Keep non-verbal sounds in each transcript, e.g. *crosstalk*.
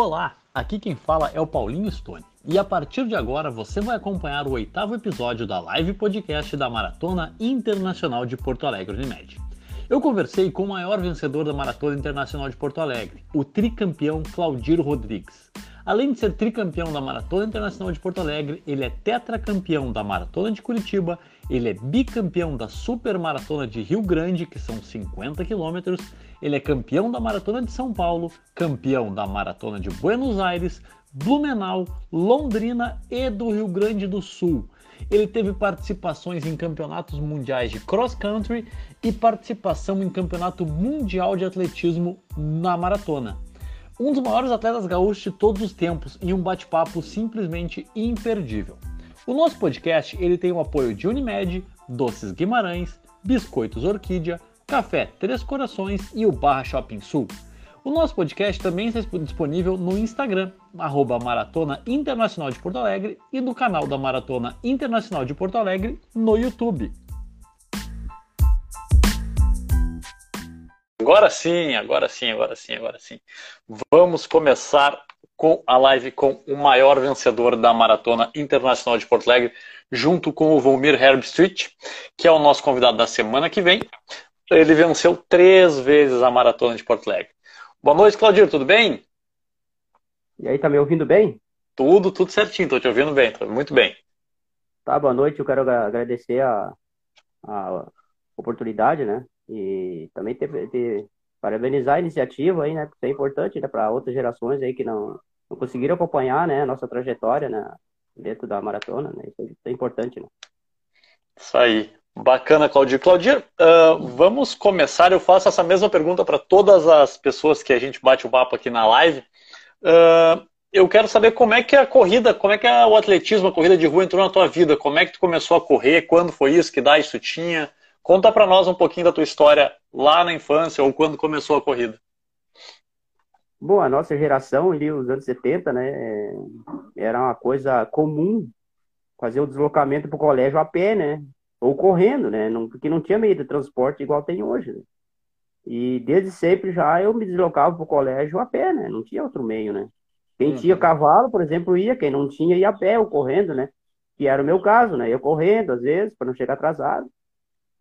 Olá, aqui quem fala é o Paulinho Stone. E a partir de agora você vai acompanhar o oitavo episódio da live podcast da Maratona Internacional de Porto Alegre Unimed. Eu conversei com o maior vencedor da Maratona Internacional de Porto Alegre, o tricampeão Claudir Rodrigues. Além de ser tricampeão da Maratona Internacional de Porto Alegre, ele é tetracampeão da Maratona de Curitiba, ele é bicampeão da Super Maratona de Rio Grande, que são 50 quilômetros, ele é campeão da Maratona de São Paulo, campeão da Maratona de Buenos Aires, Blumenau, Londrina e do Rio Grande do Sul. Ele teve participações em campeonatos mundiais de cross country e participação em campeonato mundial de atletismo na maratona. Um dos maiores atletas gaúchos de todos os tempos e um bate-papo simplesmente imperdível. O nosso podcast ele tem o apoio de Unimed, Doces Guimarães, Biscoitos Orquídea, Café Três Corações e o Barra Shopping Sul. O nosso podcast também está disponível no Instagram, arroba Maratona Internacional de Porto Alegre, e no canal da Maratona Internacional de Porto Alegre no YouTube. Agora sim, agora sim, agora sim, agora sim. Vamos começar com a live com o maior vencedor da Maratona Internacional de Porto Alegre, junto com o Volmir Herbstreet, que é o nosso convidado da semana que vem. Ele venceu três vezes a Maratona de Porto Alegre. Boa noite, Claudio, tudo bem? E aí, tá me ouvindo bem? Tudo, tudo certinho, tô te ouvindo bem, tô muito bem. Tá, boa noite, eu quero agradecer a, a oportunidade, né? E também ter, ter, parabenizar a iniciativa aí, né? Porque é importante né, para outras gerações aí que não, não conseguiram acompanhar, né? A nossa trajetória, né? Dentro da maratona, né? Isso é importante, né? Isso aí. Bacana, Claudir. Claudir, uh, vamos começar. Eu faço essa mesma pergunta para todas as pessoas que a gente bate o papo aqui na live. Uh, eu quero saber como é que a corrida, como é que o atletismo, a corrida de rua entrou na tua vida. Como é que tu começou a correr? Quando foi isso? Que idade tu tinha? Conta para nós um pouquinho da tua história lá na infância ou quando começou a corrida. Bom, a nossa geração ali, os anos 70, né, era uma coisa comum fazer o deslocamento para o colégio a pé, né? ou correndo, né? Não, porque não tinha meio de transporte igual tem hoje. Né? E desde sempre já eu me deslocava para o colégio a pé, né? Não tinha outro meio, né? Quem uhum. tinha cavalo, por exemplo, ia, quem não tinha ia a pé ou correndo, né? Que era o meu caso, né? Eu correndo, às vezes, para não chegar atrasado.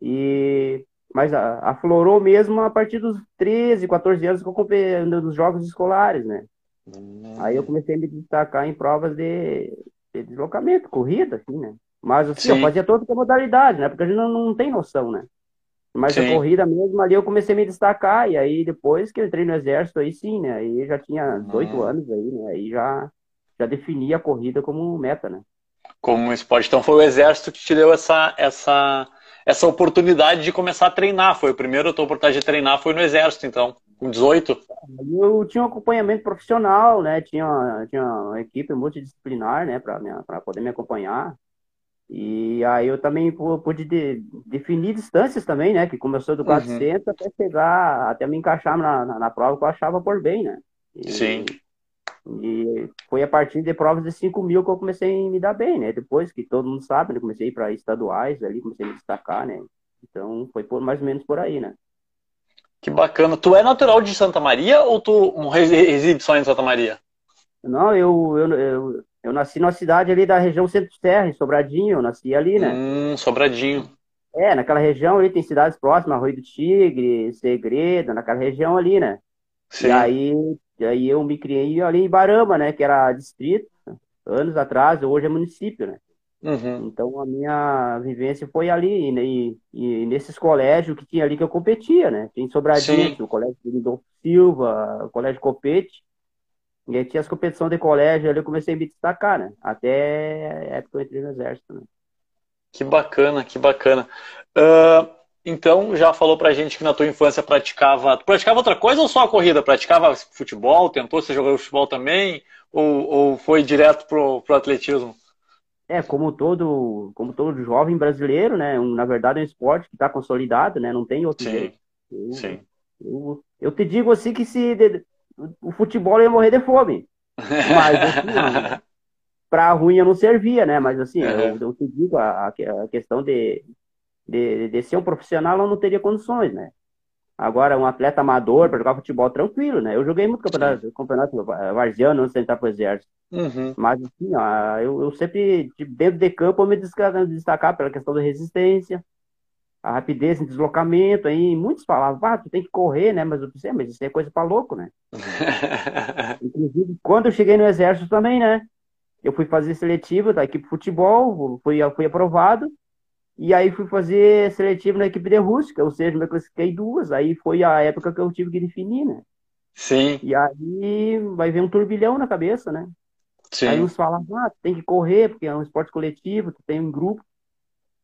E mas aflorou mesmo a partir dos 13, 14 anos que eu comprei nos jogos escolares, né? Uhum. Aí eu comecei a me destacar em provas de, de deslocamento, corrida, assim, né? Mas assim, Sim. eu fazia toda a modalidade, né? Porque a gente não, não tem noção, né? Mas sim. a corrida mesmo, ali eu comecei a me destacar, e aí depois que eu entrei no exército, aí sim, né? Aí já tinha 18 hum. anos aí, né? Aí já, já defini a corrida como meta, né? Como um esporte. Então foi o exército que te deu essa, essa, essa oportunidade de começar a treinar. Foi o primeiro a tua oportunidade de treinar, foi no exército, então, com 18? Eu tinha um acompanhamento profissional, né? Tinha, tinha uma equipe multidisciplinar, né? Para poder me acompanhar. E aí eu também pude de, definir distâncias também, né? Que começou do 400 uhum. até chegar, até me encaixar na, na, na, prova que eu achava por bem, né? E, Sim. E foi a partir de provas de 5 mil que eu comecei a me dar bem, né? Depois que todo mundo sabe, né? Comecei a ir para estaduais ali, comecei a me destacar, né? Então foi por, mais ou menos por aí, né? Que bacana. Tu é natural de Santa Maria ou tu reside só em Santa Maria? Não, eu, eu, eu, eu nasci numa cidade ali da região centro-terra, em Sobradinho, eu nasci ali, né? Hum, Sobradinho. É, naquela região ali tem cidades próximas, Arroio do Tigre, Segredo, naquela região ali, né? Sim. E aí, e aí eu me criei ali em Barama, né? Que era distrito, anos atrás, hoje é município, né? Uhum. Então a minha vivência foi ali, e, e, nesses colégios que tinha ali que eu competia, né? Tem Sobradinho, o Colégio Lindolfo Silva, o Colégio Copete, e aí tinha as competições de colégio, ali eu comecei a me destacar, né? Até a época que eu entrei no exército, né? Que bacana, que bacana. Uh, então, já falou pra gente que na tua infância praticava... Tu praticava outra coisa ou só a corrida? Praticava futebol? Tentou você jogar futebol também? Ou, ou foi direto pro, pro atletismo? É, como todo, como todo jovem brasileiro, né? Um, na verdade é um esporte que está consolidado, né? Não tem outro sim, jeito. Eu, sim. Eu, eu te digo assim que se o futebol ia morrer de fome. Mas, assim, *laughs* para ruim eu não servia, né? Mas, assim, é. eu, eu te digo, a, a questão de, de, de, ser um profissional eu não teria condições, né? Agora, um atleta amador para jogar futebol tranquilo, né? Eu joguei muito campeonato, campeonato varziano antes de entrar pro exército. Uhum. Mas, assim, ó, eu, eu sempre, dentro de campo, eu me destacar pela questão da resistência, a rapidez em deslocamento. Aí muitos falavam, ah, tu tem que correr, né? Mas eu pensei, ah, mas isso é coisa para louco, né? *laughs* *laughs* Inclusive, quando eu cheguei no exército também, né? Eu fui fazer seletivo da equipe de futebol, fui, fui aprovado. E aí fui fazer seletivo na equipe de rústica, ou seja, me classifiquei duas. Aí foi a época que eu tive que definir, né? Sim. E aí vai ver um turbilhão na cabeça, né? Sim. Aí uns falam, ah, tem que correr, porque é um esporte coletivo, tu tem um grupo.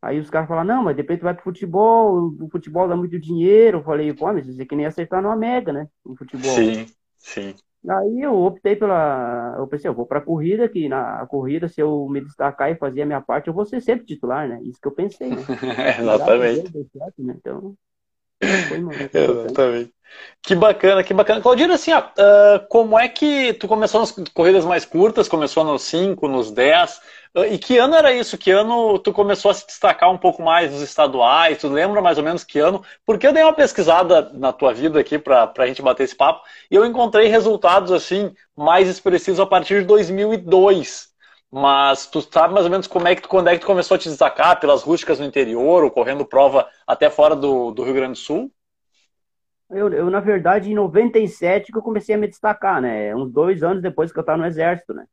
Aí os caras falam, não, mas depois tu vai pro futebol, o futebol dá muito dinheiro. Eu falei, pô, mas isso aqui nem acertar numa mega, né? No futebol. Sim, sim. Aí eu optei pela. Eu pensei, eu vou pra corrida, que na corrida, se eu me destacar e fazer a minha parte, eu vou ser sempre titular, né? Isso que eu pensei, né? *laughs* Exatamente. Certo, né? Então. Exatamente. Que bacana, que bacana. Claudina, assim, ó, uh, como é que tu começou nas corridas mais curtas? Começou nos 5, nos 10? Uh, e que ano era isso? Que ano tu começou a se destacar um pouco mais nos estaduais? Tu lembra mais ou menos que ano? Porque eu dei uma pesquisada na tua vida aqui para a gente bater esse papo e eu encontrei resultados assim mais expressivos a partir de 2002. Mas tu sabe mais ou menos como é que tu, quando é que tu começou a te destacar pelas rústicas no interior ou correndo prova até fora do, do Rio Grande do Sul? Eu, eu, na verdade, em 97 que eu comecei a me destacar, né? Uns dois anos depois que eu estava no Exército, né?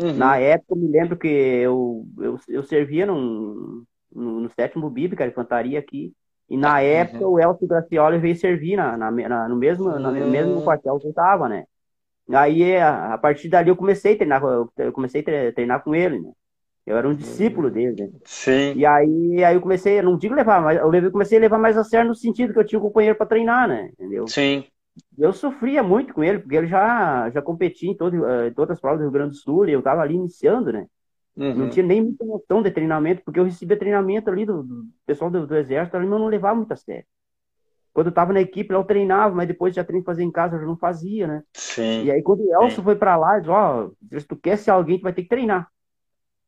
Uhum. Na época, eu me lembro que eu, eu, eu servia num, no, no sétimo BIB, que era infantaria aqui, e na uhum. época o Elcio Gracioli veio servir na, na, na no mesmo, uhum. no mesmo quartel que eu estava, né? Aí, a partir dali, eu comecei a treinar, eu comecei a treinar com ele, né? Eu era um discípulo uhum. dele, né? Sim. E aí, aí eu comecei, não digo levar, mas eu comecei a levar mais a sério no sentido que eu tinha um companheiro para treinar, né? Entendeu? Sim. Eu sofria muito com ele, porque ele já, já competia em, todo, eh, em todas as provas do Rio Grande do Sul e eu tava ali iniciando, né? Uhum. Não tinha nem muita noção de treinamento, porque eu recebia treinamento ali do, do pessoal do, do exército, ali, mas eu não levava muito a sério. Quando eu tava na equipe, eu treinava, mas depois já treino fazer em casa, eu já não fazia, né? Sim. E aí, quando o Elcio Sim. foi para lá, ele disse, ó, oh, se tu quer ser alguém, tu vai ter que treinar.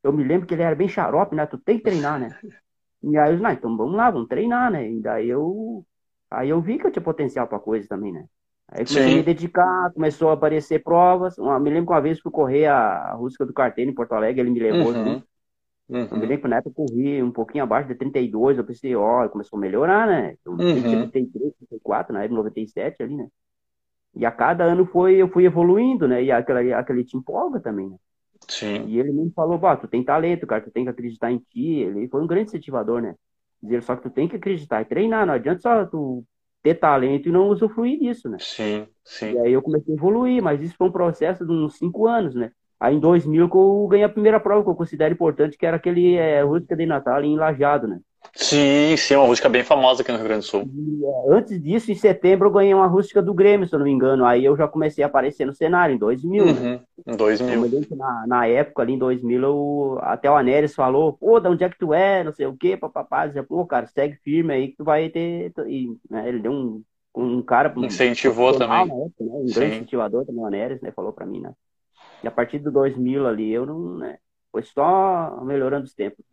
Eu me lembro que ele era bem xarope, né? Tu tem que treinar, né? *laughs* E aí eu disse, não, então vamos lá, vamos treinar, né? E daí eu. Aí eu vi que eu tinha potencial pra coisa também, né? Aí comecei Sim. a me dedicar, começou a aparecer provas. Uma, me lembro que uma vez fui correr a, a Rústica do Carteiro em Porto Alegre, ele me levou uhum. junto. Uhum. Eu me lembro que na época eu corri um pouquinho abaixo de 32, eu pensei, ó, começou a melhorar, né? Eu uhum. 33, 34, na época 97 ali, né? E a cada ano foi, eu fui evoluindo, né? E aquele, aquele te empolga também, né? Sim. E ele me falou, bah, tu tem talento, cara, tu tem que acreditar em ti. Ele foi um grande incentivador, né? Dizer só que tu tem que acreditar e treinar, não adianta só tu ter talento e não usufruir disso, né? Sim, sim. E aí eu comecei a evoluir, mas isso foi um processo de uns cinco anos, né? Aí em 2000 que eu ganhei a primeira prova que eu considero importante, que era aquele é, Rústica de Natal em Lajado, né? Sim, sim, uma rústica bem famosa aqui no Rio Grande do Sul. E, é, antes disso, em setembro, eu ganhei uma rústica do Grêmio, se eu não me engano. Aí eu já comecei a aparecer no cenário, em 2000. Né? Uhum, né? Em 2000. Na, na, época, ali em 2000, eu, até o Anéres falou, pô, de onde é que tu é, não sei o quê, papapá. Dizia, pô, cara, segue firme aí que tu vai ter... E, né, ele deu um, um cara... Incentivou também. Época, né? Um Sim. grande incentivador também, o Anéres, né, falou pra mim, né? E a partir do 2000 ali, eu não, né, foi só melhorando os tempos.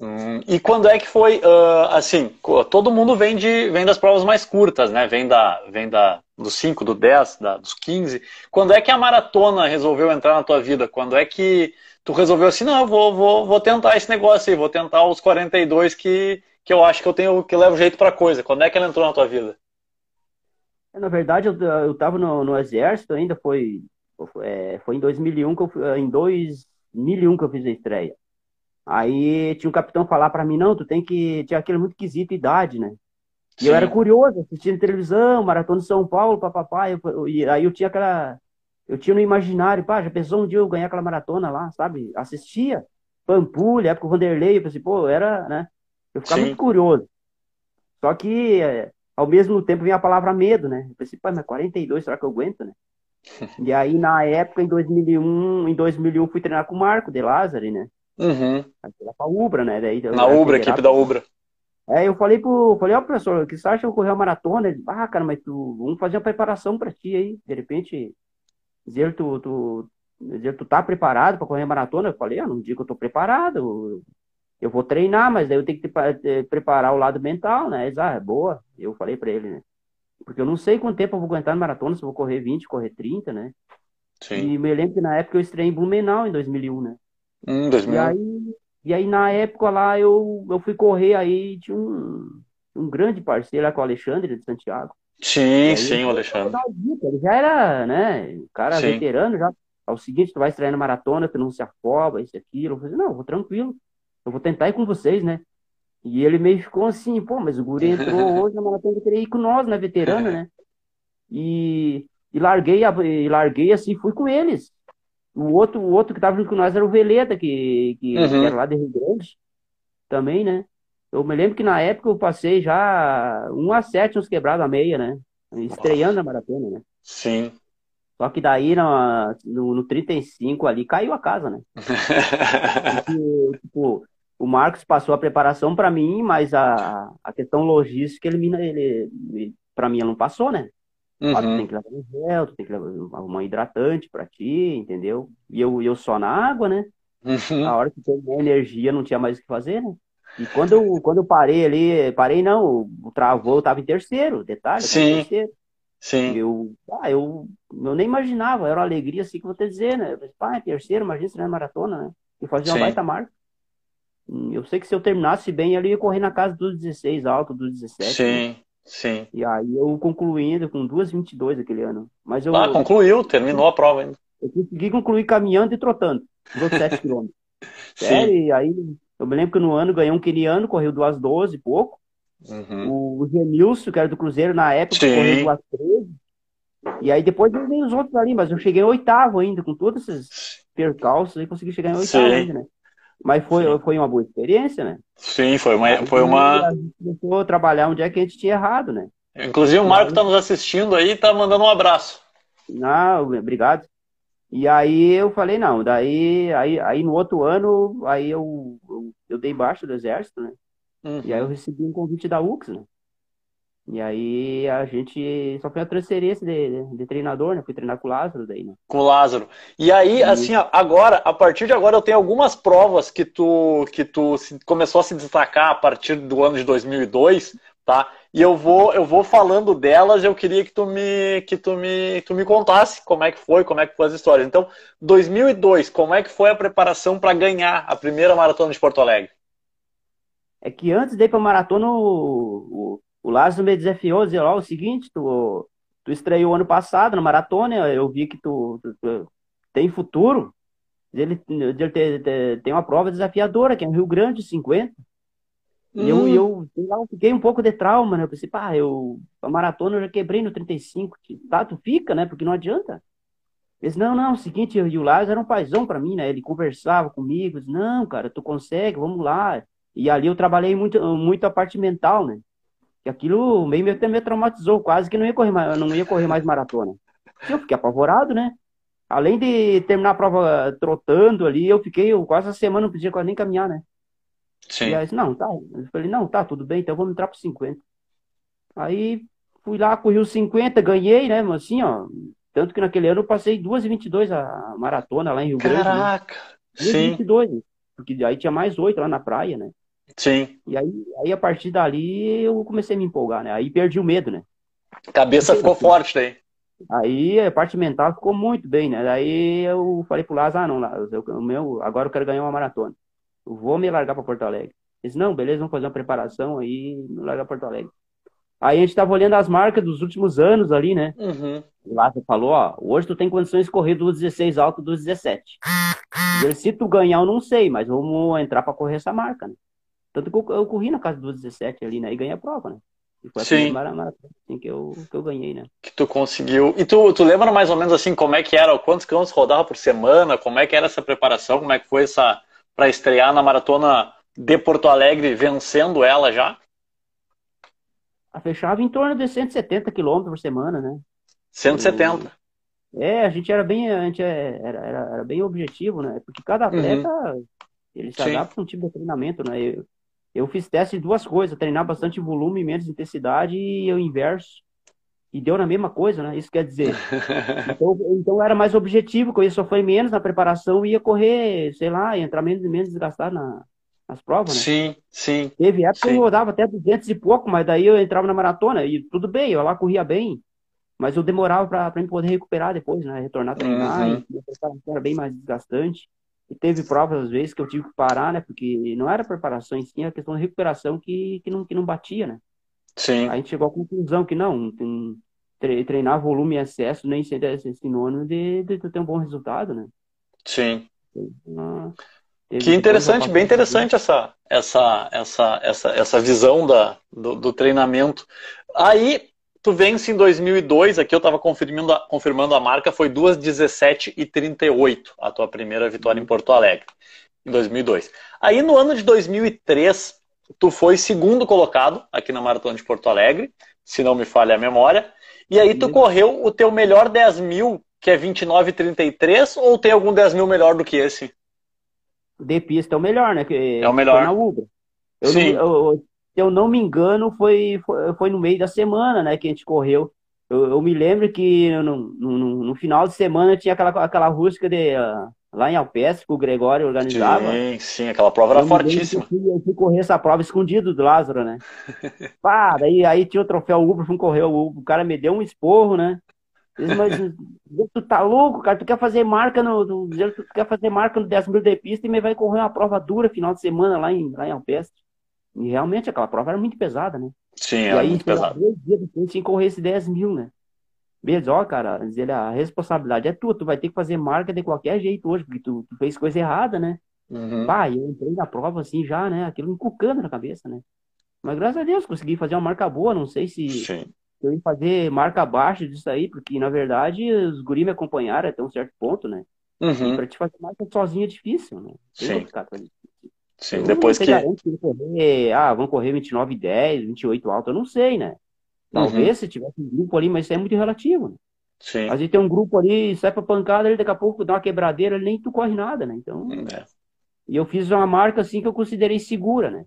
Hum, e quando é que foi, uh, assim, todo mundo vem, de, vem das provas mais curtas, né? Vem, da, vem da, dos 5, do 10, da, dos 15. Quando é que a maratona resolveu entrar na tua vida? Quando é que tu resolveu assim, não, eu vou, vou, vou tentar esse negócio aí, vou tentar os 42 que, que eu acho que eu tenho, que levo jeito pra coisa. Quando é que ela entrou na tua vida? É, na verdade, eu, eu tava no, no exército ainda, foi é, foi em 2001 que eu, em 2001 que eu fiz a estreia. Aí tinha um capitão falar para mim, não, tu tem que, tinha aquele muito quesito idade, né? E Sim. eu era curioso, assistindo televisão, Maratona de São Paulo, papapá, e aí eu tinha aquela, eu tinha no imaginário, pá, já pensou um dia eu ganhar aquela maratona lá, sabe? Assistia, Pampulha, época o Vanderlei, eu pensei, pô, era, né? Eu ficava Sim. muito curioso. Só que, é, ao mesmo tempo, vinha a palavra medo, né? Eu pensei, pá, mas 42, será que eu aguento, né? E aí, na época, em 2001, em 2001 fui treinar com o Marco de Lázari, né? Uhum. Lá pra Ubra, né? Daí, na Ubra, equipe da Ubra. É, eu falei pro, falei, ó, oh, professor, que você acha que eu correr uma maratona? Ele, ah, cara, mas tu, vamos fazer uma preparação pra ti aí, de repente, dizer tu, tu, dizer tu tá preparado pra correr a maratona? Eu falei, ah, não digo que eu tô preparado, eu, eu vou treinar, mas daí eu tenho que te, te, preparar o lado mental, né? Eles, ah, é boa, eu falei pra ele, né? Porque eu não sei quanto tempo eu vou aguentar na maratona, se eu vou correr 20, correr 30, né? Sim. E me lembro que na época eu estreiei em Blumenau, em 2001, né? Hum, E 2000. aí, e aí na época lá eu, eu fui correr aí de um, um grande parceiro lá com o Alexandre de Santiago. E Sim, aí sim, o eu Alexandre. ele já era, né, um cara Sim. veterano já. É o seguinte, tu vai estrear na maratona, tu não se afoba, isso e aquilo. Eu falei, não, vou tranquilo. Eu vou tentar ir com vocês, né? E ele meio ficou assim, pô, mas o guri entrou *laughs* hoje na maratona, queria ir com nós, né, veterano, né? E, e larguei, a- e larguei assim, fui com eles. O outro, o outro que tava junto com nós era o Veleta, que, que, Uhum. que era lá de Rio Grande, também, né? Eu me lembro que na época eu passei já 1 a 7 uns quebrados a meia, né? Estreando a maratona, né? Sim. Só que daí na- no, no 35 ali caiu a casa, né? *laughs* Porque, tipo, o Marcos passou a preparação para mim, mas a, a questão logística ele, ele, ele para mim não passou, né? Ó, tu Uhum. tem que levar um gel, tu tem que levar uma hidratante para ti, entendeu? E eu, eu só na água, né? Uhum. A hora que terminou a energia, não tinha mais o que fazer, né? E quando eu, quando eu parei ali, parei não, o travou, eu tava em terceiro, detalhe, Sim. terceiro. Sim. Eu, ah, eu, eu nem imaginava, era uma alegria assim que eu vou te dizer, né? Eu falei, pá, é terceiro, imagina se não é maratona, né? E fazer uma Sim. baita marca. Eu sei que se eu terminasse bem eu ia correr na casa dos 16 alto, dos 17, né? Sim. Sim. E aí eu concluindo com 2,22 aquele ano. Mas eu, Ah, concluiu, terminou a prova ainda. eu consegui concluir caminhando e trotando, os outros 7 *laughs* quilômetros. Sério, Sim. e aí eu me lembro que no ano ganhei um queniano, correu 2,12 e pouco. Uhum. O, o Genilson, que era do Cruzeiro na época, Sim. correu 2,13. E aí depois veio os outros ali, mas eu cheguei em oitavo ainda, com todos esses percalços aí, consegui chegar em oitavo Sim. ainda, né? Mas foi, Sim. foi uma boa experiência, né? Sim, foi uma, Aí foi uma. a gente começou a trabalhar onde é que a gente tinha errado, né? Inclusive o Marco está nos assistindo aí e tá mandando um abraço. Não, obrigado. E aí eu falei, não, daí aí, aí no outro ano, aí eu, eu, eu dei baixa do exército, né? E aí eu Uhum. recebi um convite da UX, né? E aí a gente só foi a transferência de, de, de treinador, né? Fui treinar com o Lázaro daí, né? Com o Lázaro. E aí, E- assim, agora, a partir de agora, eu tenho algumas provas que tu, que tu se- começou a se destacar a partir do ano de 2002, tá? E eu vou, eu vou falando delas, eu queria que tu me, que tu me, tu me contasse como é que foi, como é que foi as histórias. Então, 2002, como é que foi a preparação para ganhar a primeira maratona de Porto Alegre? É que antes de ir pra maratona, o, o, o Lázaro me desafiou, dizer, ó, o seguinte, tu, tu estreou ano passado na maratona, eu vi que tu, tu- tu tem futuro. Ele, ele tem, tem- uma prova desafiadora, que é no Rio Grande, 50. E eu, Hum. eu, eu fiquei um pouco de trauma, né? Eu pensei, pá, eu, a maratona eu já quebrei no 35. Tá, tu fica, né? Porque não adianta. Ele disse, não, não, é o seguinte, e o Lázaro era um paizão pra mim, né? Ele conversava comigo, disse, não, cara, tu consegue, vamos lá. E ali eu trabalhei muito, muito a parte mental, né? Que aquilo meio, meio, me traumatizou, quase que não ia correr mais, não ia correr mais maratona. E eu fiquei apavorado, né? Além de terminar a prova trotando ali, eu fiquei eu, quase a semana, não podia quase nem caminhar, né? Sim. E aí, não, tá. Eu falei, não, tá, tudo bem, então vamos entrar pro 50. Aí fui lá, corri os 50, ganhei, né? Mas assim, ó. Tanto que naquele ano eu passei 2h22 a maratona lá em Rio Grande. né? Caraca. Sim, 2h22. Porque aí tinha mais oito lá na praia, né? Sim. E aí, aí a partir dali eu comecei a me empolgar, né? Aí perdi o medo, né? Cabeça ficou forte daí. Aí a parte mental ficou muito bem, né? Daí eu falei pro Lázaro, ah, não, Lázaro, eu, meu, agora eu quero ganhar uma maratona. Eu vou me largar para Porto Alegre. Ele disse, não, beleza, vamos fazer uma preparação aí, me largar Porto Alegre. Aí a gente tava olhando as marcas dos últimos anos ali, né? Uhum. O Lázaro falou, ó, hoje tu tem condições de correr do 16 alto do 17. E ele, se tu ganhar, eu não sei, mas vamos entrar para correr essa marca, né? Tanto que eu, eu corri na casa do 17 ali, né? E ganhei a prova, né? E foi a Sim. primeira maratona assim, que, eu, que eu ganhei, né? Que tu conseguiu. E tu, tu lembra mais ou menos assim como é que era, quantos quilômetros rodava por semana, como é que era essa preparação, como é que foi essa para estrear na maratona de Porto Alegre, vencendo ela já? A fechava em torno de 170 quilômetros por semana, né? 170. É, a gente era bem, a gente é- era, era, era bem objetivo, né? Porque cada atleta, ele se Sim. adapta a um tipo de treinamento, né? Eu, eu fiz teste de duas coisas, treinar bastante volume menos intensidade e o inverso. E deu na mesma coisa, né? Isso quer dizer, *laughs* então, então era mais objetivo, que eu ia sofrer menos na preparação e ia correr, sei lá, ia entrar menos e menos desgastado na, na as provas, né? Sim, sim. Teve época sim. que eu rodava até 200 e pouco, mas daí eu entrava na maratona e tudo bem, eu lá corria bem, mas eu demorava para me poder recuperar depois, né? Retornar a treinar, Uhum. e a preparação era bem mais desgastante. E teve provas, às vezes, que eu tive que parar, né? Porque não era preparação em si, era questão de recuperação que, que, não, que não batia, né? Sim. A gente chegou à conclusão que não, tem- treinar volume e excesso nem sempre é sinônimo de, de ter um bom resultado, né? Sim. Ah, teve Que interessante, bem interessante essa, essa, essa, essa, essa visão da, do, do treinamento. Aí, tu vence em 2002, aqui eu estava confirmando, a- confirmando a marca, foi 2:17 e 38, a tua primeira vitória em Porto Alegre, em 2002. Aí, no ano de 2003, tu foi segundo colocado aqui na Maratona de Porto Alegre, se não me falha a memória, e aí tu Isso. correu o teu melhor 10 mil, que é 29,33, ou tem algum 10 mil melhor do que esse? De pista é o melhor, né? Que É o melhor. Na Ubra. Eu, Sim. Não, eu- eu não me engano, foi, foi, no meio da semana, né, que a gente correu. Eu, eu me lembro que no, no, no- final de semana tinha aquela, aquela rústica de, ah, lá em Alpestre, que o Gregório organizava. Sim, sim, aquela prova era Eu lembro fortíssima. Eu fui, eu fui correr essa prova escondido do Lázaro, né? *laughs* Pá, daí aí tinha o troféu Uber, fui correr o Uber. O cara me deu um esporro, né? Disse, mas tu tá louco, cara? Tu quer fazer marca no. Tu, tu quer fazer marca no 10 mil de pista e me vai correr uma prova dura final de semana lá em, lá em Alpestre. E realmente aquela prova era muito pesada, né? Sim, E era aí, muito pesado. dois dias depois tinha que correr esse 10 mil, né? Beleza, ó, cara, diz ele, a responsabilidade é tua, tu vai ter que fazer marca de qualquer jeito hoje, porque tu, tu fez coisa errada, né? Uhum. Pá, e eu entrei na prova assim já, né? Aquilo encucando na cabeça, né? Mas graças a Deus consegui fazer uma marca boa. Não sei se Sim, eu ia fazer marca abaixo disso aí, porque na verdade os guri me acompanharam até um certo ponto, né? E uhum. pra te fazer marca sozinho é difícil, né? Tem Sim. Sim. Eu Depois que. correr, ah, vão correr 29 e 10, 28 alto, eu não sei, né? Talvez Uhum. se tivesse um grupo ali, mas isso é muito relativo, né? Sim. Às vezes tem um grupo ali, sai pra pancada ali, daqui a pouco dá uma quebradeira, nem tu corre nada, né? Então, É. e eu fiz uma marca assim que eu considerei segura, né?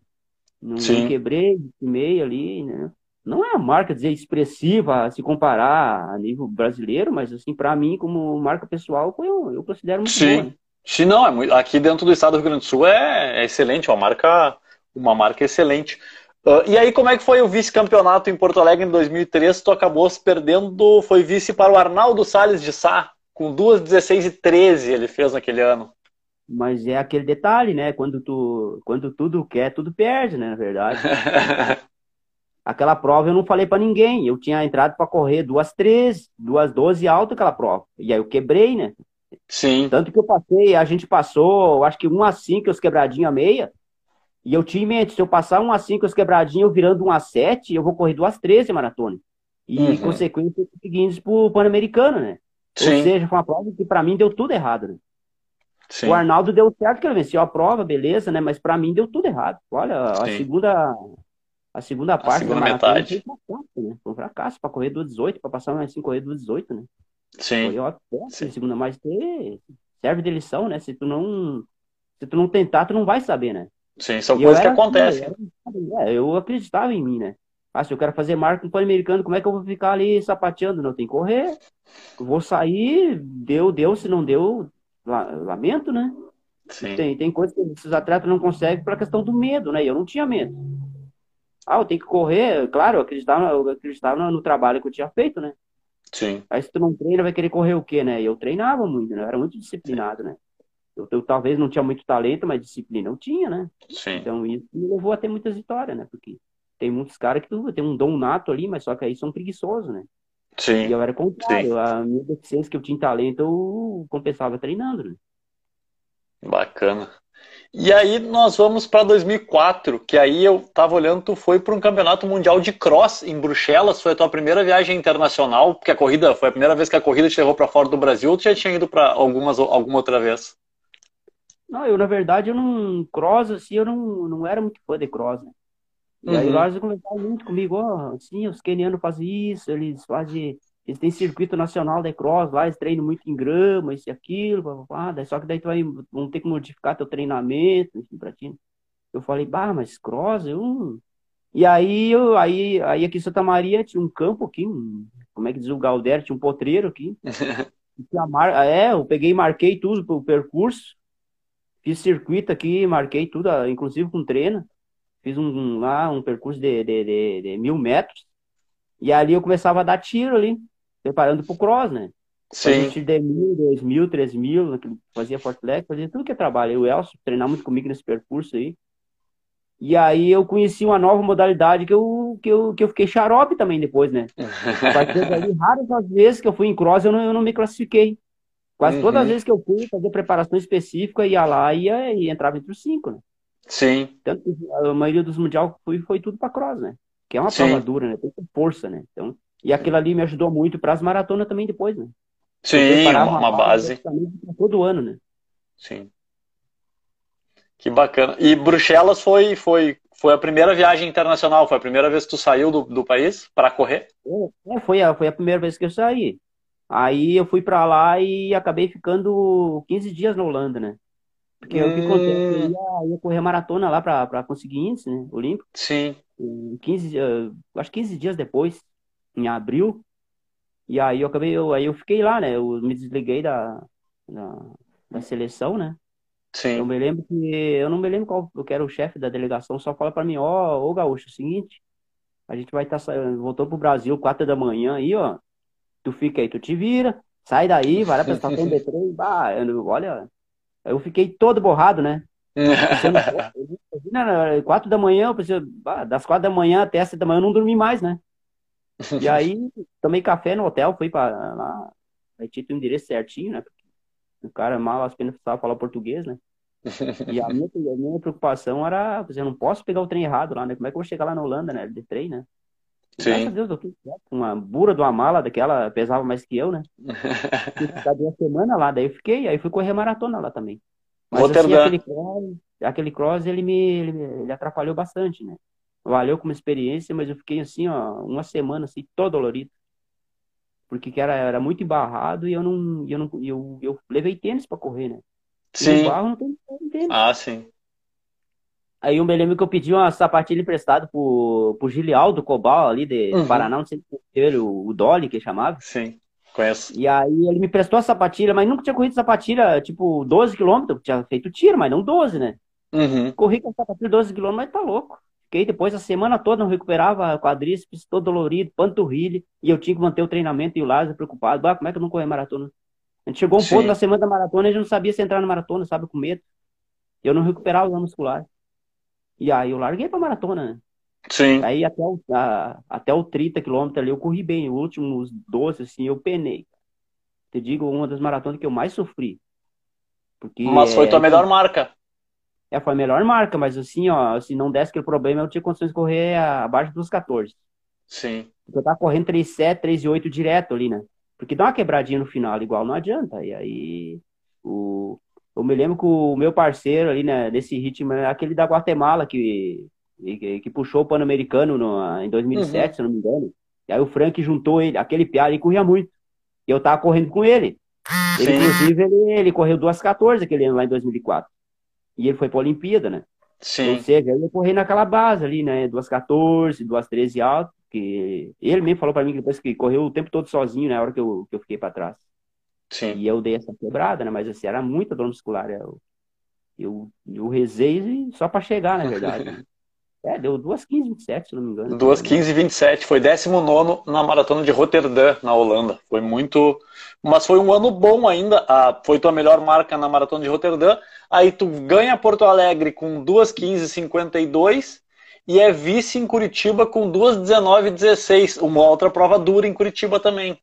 Não, quebrei, meio ali, né? Não é uma marca dizer expressiva a se comparar a nível brasileiro, mas assim, para mim, como marca pessoal, foi um- eu considero muito Sim. boa. né? Se não, é muito... aqui dentro do estado do Rio Grande do Sul é, é excelente, uma marca, uma marca excelente. Ah, e aí, como é que foi o vice-campeonato em Porto Alegre em 2003? Tu acabou se perdendo, foi vice para o Arnaldo Salles de Sá, com 2,16 e 13 ele fez naquele ano. Mas é aquele detalhe, né? Quando tu, quando tudo quer, tudo perde, né? Na verdade. *laughs* Aquela prova eu não falei para ninguém. Eu tinha entrado para correr duas 13, duas 12 alto aquela prova. E aí eu quebrei, né? Sim, Tanto que eu passei, a gente passou, acho que um a 5 os quebradinhos a meia. E eu tinha em mente, se eu passar um a 5 os quebradinhos, eu virando um a 7, eu vou correr duas 13 maratona. E, Uhum. em consequência, seguintes pro Pan-Americano, né? Ou sim, seja, foi uma prova que para mim deu tudo errado, né? sim. O Arnaldo deu certo que ele venceu a prova, beleza, né? Mas para mim deu tudo errado. Olha, a Sim. segunda a segunda parte segunda da maratona metade. foi um fracasso, né? Foi um fracasso para correr do 18, para passar mais 5 correr do 18, né? Sim, ótimo, Sim. segunda, mas ter, serve de lição, né? Se tu não se tu não tentar, tu não vai saber, né? sim, são E eu coisas que era assim, acontecem. eu, era- é, eu acreditava em mim, né? Ah, se eu quero fazer marca no Pan-Americano, como é que eu vou ficar ali sapateando? Não tem que correr. Eu vou sair, deu, deu, se não deu, la- lamento, né? Sim, Tem, tem coisas que esses atletas não conseguem pela questão do medo, né? E eu não tinha medo. Ah, eu tenho que correr, claro, eu acreditava, eu acreditava no trabalho que eu tinha feito, né? Sim, Aí se tu não treina, vai querer correr o quê, né? E eu treinava muito, né? Eu era muito disciplinado, né? Eu, eu talvez não tinha muito talento, mas disciplina eu tinha, né? sim, Então isso me levou a ter muitas vitórias, né? Porque tem muitos caras que tu, tem um dom nato ali, mas só que aí são preguiçosos, né? E sim. eu era contrário, a minha deficiência que eu tinha talento, eu compensava treinando, né? Bacana. E aí nós vamos para 2004, que aí eu tava olhando, tu foi para um campeonato mundial de cross em Bruxelas, foi a tua primeira viagem internacional, porque a corrida foi a primeira vez que a corrida te levou para fora do Brasil, ou tu já tinha ido para algumas alguma outra vez? Não, eu, na verdade, eu não. Cross, assim, eu não, não era muito fã de cross, né? E aí Uhum. o Lázaro conversava muito comigo, ó, assim, os quenianos fazem isso, eles fazem. Eles têm circuito nacional de cross lá, eles treinam muito em grama, isso e aquilo, blá, blá, blá. Daí, só que daí tu vai, vão ter que modificar teu treinamento, enfim, pra ti. Eu falei, bah, mas cross, eu. não-" E aí, eu, aí, aí aqui em Santa Maria tinha um campo aqui, um, como é que diz o Galdério, tinha um potreiro aqui. *laughs* Mar... É, eu peguei e marquei tudo pro percurso. fiz circuito aqui, marquei tudo, inclusive com treino. Fiz um, lá um percurso de, de, de, de mil metros. E ali eu começava a dar tiro ali, preparando pro cross, né? Sim. Fazia de mil, dois mil, três mil, fazia forte fazia tudo que é trabalho. Eu, o Elcio, treinar muito comigo nesse percurso aí. E aí eu conheci uma nova modalidade que eu, que eu, que eu fiquei xarope também depois, né? A partir dali, raras as vezes que eu fui em cross, eu não, eu não me classifiquei. Quase uhum. todas as vezes que eu fui fazer preparação específica, ia lá ia, e entrava entre os cinco, né? Sim. Tanto que a maioria dos mundial que fui foi tudo para cross, né? Que é uma Sim. prova dura, né? Tem força, né? Então, e aquilo ali me ajudou muito para as maratonas também depois, né? Sim, uma, uma base. Todo ano, né? Sim. Que bacana. E Bruxelas foi, foi, foi a primeira viagem internacional? Foi a primeira vez que tu saiu do, do país para correr? É, foi, a, foi a primeira vez que eu saí. Aí eu fui para lá e acabei ficando 15 dias na Holanda, né? Porque hum... o que acontece, eu hum. ia, ia correr maratona lá para conseguir índice, né? Olímpico. Sim. 15, acho 15 dias depois, em abril. E aí eu acabei, eu, aí eu fiquei lá, né? Eu me desliguei da, da, da seleção, né? Sim. Eu me lembro que. Eu não me lembro qual eu era o chefe da delegação, só fala para mim, ó, oh, ô Gaúcho, é o seguinte, a gente vai estar tá, voltou pro Brasil, quatro da manhã aí, ó. Tu fica aí, tu te vira, sai daí, vai lá pra estação *laughs* B3, bah, eu, olha, eu fiquei todo borrado, né? *laughs* Imagina, quatro da manhã, eu preciso, bah, das quatro da manhã até sete da manhã eu não dormi mais, né? E *laughs* aí, tomei café no hotel, fui para lá, aí tinha o endereço certinho, né? O cara mal as penas precisava falar português, né? E a minha, a minha preocupação era, eu não posso pegar o trem errado lá, né? Como é que eu vou chegar lá na Holanda, né? De trem, né? Sim. Graças a Deus, eu fiz uma bura de uma mala daquela, pesava mais que eu, né? *laughs* Fiquei uma semana lá, daí eu fiquei, aí fui correr maratona lá também. Mas assim, aquele cross, aquele cross ele, me, ele, ele atrapalhou bastante, né? Valeu como experiência, mas eu fiquei assim, ó, uma semana assim, todo dolorido porque que era, era muito embarrado e eu não, eu não eu, eu levei tênis para correr, né? Sim. no barro não tem, tênis. Ah, sim. Aí eu me lembro que eu pedi uma sapatilha emprestada pro, pro Gilialdo Cobal ali de uhum. Paraná, não sei se ele, o, o Dolly que chamava. Sim, conheço. E aí ele me prestou a sapatilha, mas nunca tinha corrido sapatilha, tipo, 12 quilômetros, tinha feito tiro, mas não 12, né? Uhum. Corri com a sapatilha 12 quilômetros, mas tá louco. Fiquei depois a semana toda, não recuperava quadríceps, todo dolorido, panturrilha, e eu tinha que manter o treinamento e o Lázaro preocupado. Bah, como é que eu não corri maratona? A gente chegou um Sim. ponto na semana da maratona e a gente não sabia se entrar na maratona, sabe, com medo. Eu não recuperava o muscular. E aí eu larguei pra maratona, né? Sim. Aí até o, a, até o 30 quilômetros ali eu corri bem. Os últimos 12, assim, eu penei. Te digo, uma das maratonas que eu mais sofri. Porque, Mas foi tua é, melhor marca. É, foi a melhor marca, mas assim, ó, se não desse aquele problema, eu tinha condições de correr abaixo dos 14. Sim. Porque eu tava correndo 3,7, 3,8 direto ali, né? Porque dá uma quebradinha no final, igual não adianta. E aí, o... eu me lembro que o meu parceiro ali, né, nesse ritmo, é aquele da Guatemala, que, que, que puxou o Pan-Americano em 2007, uhum. se não me engano. E aí o Frank juntou ele, aquele piada, e corria muito. E eu tava correndo com ele. Ele, inclusive, ele, ele correu 2,14 aquele ano lá em 2004. E ele foi para a Olimpíada, né? Sim. Ou seja, eu corri naquela base ali, né? 2,14, 2,13 alto, que ele mesmo falou para mim que depois que correu o tempo todo sozinho, na né? hora que eu, que eu fiquei para trás. Sim. E eu dei essa quebrada, né? Mas assim, era muita dor muscular. Eu, eu, eu rezei só para chegar, na verdade. *laughs* É, deu 2,15,27, se não me engano. 2,15,27. Foi 19 na maratona de Rotterdam, na Holanda. Foi muito. Mas foi um ano bom ainda. Ah, foi tua melhor marca na maratona de Rotterdam. Aí tu ganha Porto Alegre com 2,15,52 e é vice em Curitiba com 2,19,16. Uma outra prova dura em Curitiba também.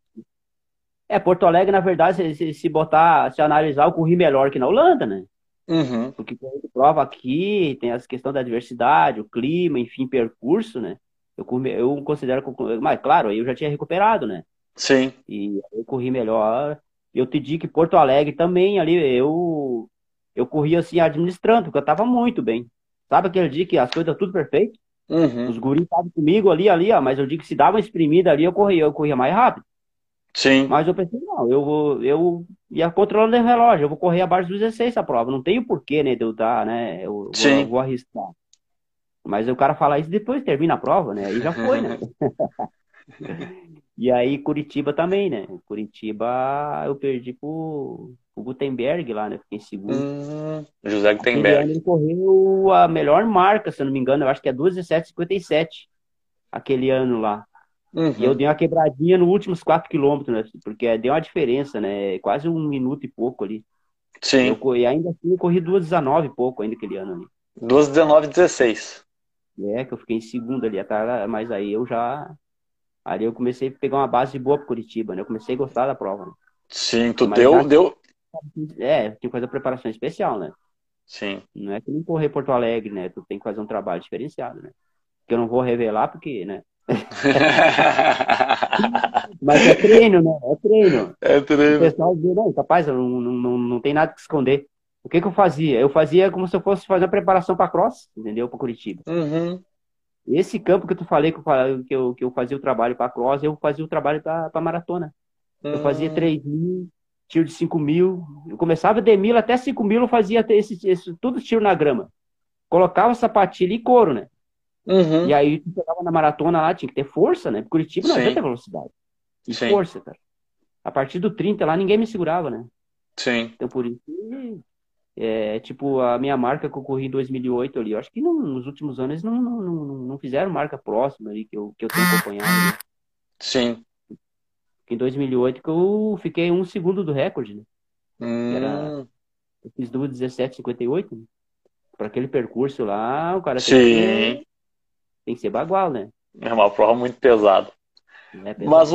É, Porto Alegre, na verdade, se, se botar, se analisar, eu corri melhor que na Holanda, né? Uhum. Porque prova aqui, tem essa questão da diversidade, o clima, enfim, percurso, né? Eu, eu considero, mas claro, eu já tinha recuperado, né? Sim. E eu corri melhor. Eu te digo que Porto Alegre também, ali, eu, eu corri assim, administrando, porque eu tava muito bem. Sabe aquele dia que as coisas tudo perfeito? Uhum. Os guris estavam comigo ali, ali, ó, mas eu digo que se dava uma exprimida ali, eu corria, eu corria mais rápido. Sim. Mas eu pensei, não, eu vou, eu ia controlando o relógio, eu vou correr abaixo dos 16 a prova. Não tenho porquê, né, de eu dar, né? Eu, Sim. Vou, vou arriscar. Mas o cara fala isso depois termina a prova, né? Aí já foi, né? *laughs* e aí Curitiba também, né? Curitiba eu perdi por, o Gutenberg lá, né? Fiquei em segundo. Hum, José Gutenberg. Ele correu a melhor marca, se eu não me engano, eu acho que é 2,1757 aquele ano lá. Uhum. E eu dei uma quebradinha nos últimos 4 quilômetros, né? Porque deu uma diferença, né? Quase um minuto e pouco ali. Sim. Eu, e ainda assim eu corri 2,19 e pouco ainda aquele ano ali. 2,19 16. É, que eu fiquei em segundo ali, mas aí eu já. Ali eu comecei a pegar uma base boa pro Curitiba, né? Eu comecei a gostar da prova. Né? Sim, tu mas deu, já... deu. É, tinha que fazer preparação especial, né? Sim. Não é que nem correr Porto Alegre, né? Tu tem que fazer um trabalho diferenciado, né? Que eu não vou revelar porque, né? *laughs* Mas é treino, né? É treino. É treino. O pessoal diz, não, capaz, não, não, não tem nada que esconder. O que, que eu fazia? Eu fazia como se eu fosse fazer a preparação para cross, entendeu? Para Curitiba. Uhum. Esse campo que tu falei que eu, que eu, que eu fazia o trabalho para cross, eu fazia o trabalho para maratona. Uhum. Eu fazia 3 hum. mil, tiro de 5 mil. Eu começava de mil até 5 mil, eu fazia esse, esse, tudo tiro na grama. Colocava sapatilha e couro, né? Uhum. E aí tu pegava na maratona lá, tinha que ter força, né? Porque Curitiba não adianta velocidade. E Sim. força, cara. A partir do 30 lá, ninguém me segurava, né? Sim. Então por isso é, tipo, a minha marca que eu corri em 2008 ali, eu acho que não, nos últimos anos não, não, não, não fizeram marca próxima ali que eu, que eu tenho acompanhado. Né? Sim. Em 2008 que eu fiquei um segundo do recorde, né? Hum. Era, eu fiz do 17,58. Né? Para aquele percurso lá, o cara tem que, tem que ser bagual, né? É uma prova muito pesada. É pesado. Mas,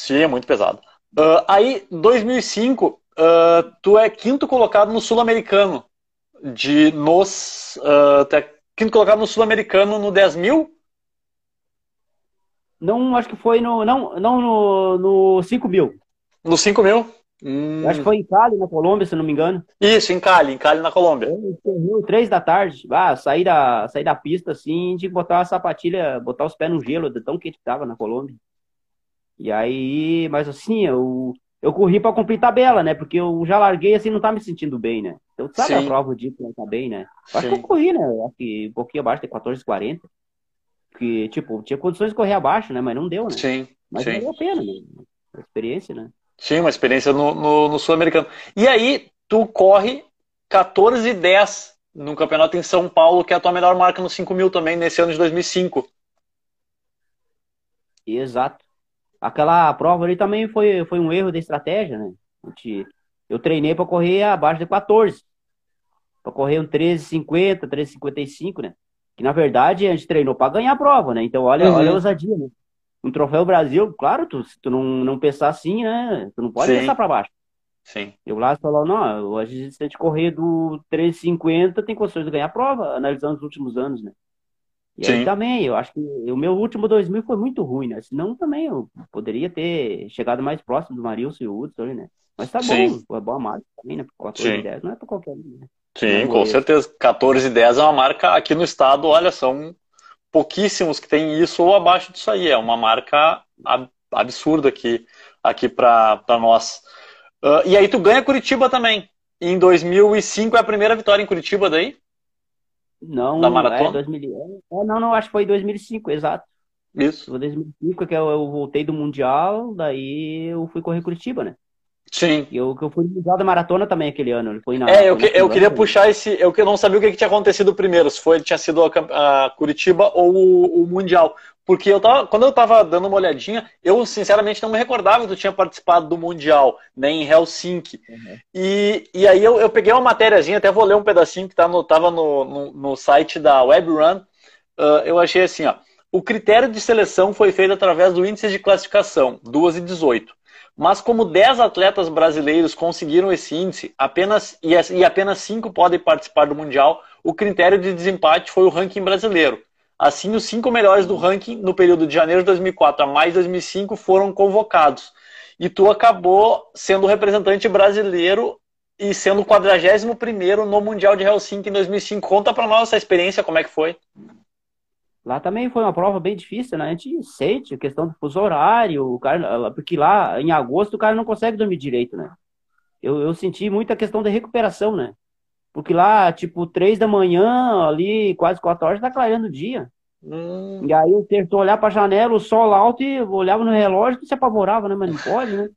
sim, é muito pesado. Uh, aí, 2005, Uh, tu é quinto colocado no Sul-Americano. De nos. Uh, tu é quinto colocado no Sul-Americano no 10 mil? Não, acho que foi no. Não, não no, no 5 mil. No 5 mil? Hum. Acho que foi em Cali, na Colômbia, se não me engano. Isso, em Cali, em Cali, na Colômbia. Eu, três da tarde. Ah, saí da, saí da pista assim, de botar uma sapatilha, botar os pés no gelo, de tão quente que tava na Colômbia. E aí, mas assim, eu, eu corri para cumprir tabela, né? Porque eu já larguei assim, não tá me sentindo bem, né? Então, sabe Sim. a prova dia que não tá bem, né? Eu acho que eu corri, né? Acho que um pouquinho abaixo, de 14,40. Porque, tipo, tinha condições de correr abaixo, né? Mas não deu, né? Sim. Mas Sim. valeu a pena, né? A experiência, né? Sim, uma experiência no, no, no Sul-Americano. E aí, tu corre 14 e 10 no campeonato em São Paulo, que é a tua melhor marca no 5 mil também, nesse ano de 2005. Exato aquela prova ali também foi, foi um erro de estratégia, né? Eu treinei para correr abaixo de 14. Para correr um 13,50, 13,55, né? Que na verdade a gente treinou para ganhar a prova, né? Então olha, uhum. olha a ousadia, né? Um troféu Brasil, claro, tu, se tu não, não pensar assim, né? Tu não pode Sim. pensar para baixo. Sim. Eu lá falou, não, a gente, se a gente correr do 3,50, tem condições de ganhar a prova, analisando os últimos anos, né? E Sim. aí também, eu acho que o meu último 2000 foi muito ruim, né? Senão também eu poderia ter chegado mais próximo do Marilson e o Hudson ali, né? Mas tá Sim. bom, foi boa marca também, né? 14 Sim. e 10 não é pra qualquer um, né? Sim, com certeza. 14 e 10 é uma marca aqui no estado, olha, são pouquíssimos que tem isso ou abaixo disso aí. É uma marca absurda aqui, aqui para nós. Uh, e aí tu ganha Curitiba também. Em 2005 é a primeira vitória em Curitiba daí? Não, da maratona? É 2000, é, não, não, acho que foi 2005, exato. Isso. Foi 2005 que eu, eu, voltei do Mundial, daí eu fui correr Curitiba, né? Sim. Eu, eu fui no Mundial da Maratona também aquele ano. Foi na, é, eu, que, eu queria puxar esse. Eu não sabia o que, que tinha acontecido primeiro, se foi tinha sido a, a Curitiba ou o, o, Mundial. Porque eu tava, quando eu tava dando uma olhadinha, eu sinceramente não me recordava que tu tinha participado do Mundial, nem né, em Helsinki. Uhum. E, e aí eu, eu peguei uma matériazinha, até vou ler um pedacinho que tá no, tava no, no, no site da WebRun. Uh, eu achei assim, ó. O critério de seleção foi feito através do índice de classificação, 2 e 18. Mas como 10 atletas brasileiros conseguiram esse índice, apenas e apenas 5 podem participar do Mundial, o critério de desempate foi o ranking brasileiro. Assim, os cinco melhores do ranking no período de janeiro de 2004 a maio de 2005 foram convocados. E tu acabou sendo representante brasileiro e sendo o 41 no Mundial de Helsinki em 2005. Conta para nós essa experiência, como é que foi? Lá também foi uma prova bem difícil, né? A gente sente a questão do fuso horário, o cara, porque lá em agosto o cara não consegue dormir direito, né? Eu, eu senti muita questão de recuperação, né? Porque lá, tipo, três da manhã, ali, quase quatro horas, tá clareando o dia. Hum. E aí eu tentou olhar pra janela, o sol alto, e olhava no relógio e se apavorava, né? Mas não pode, né?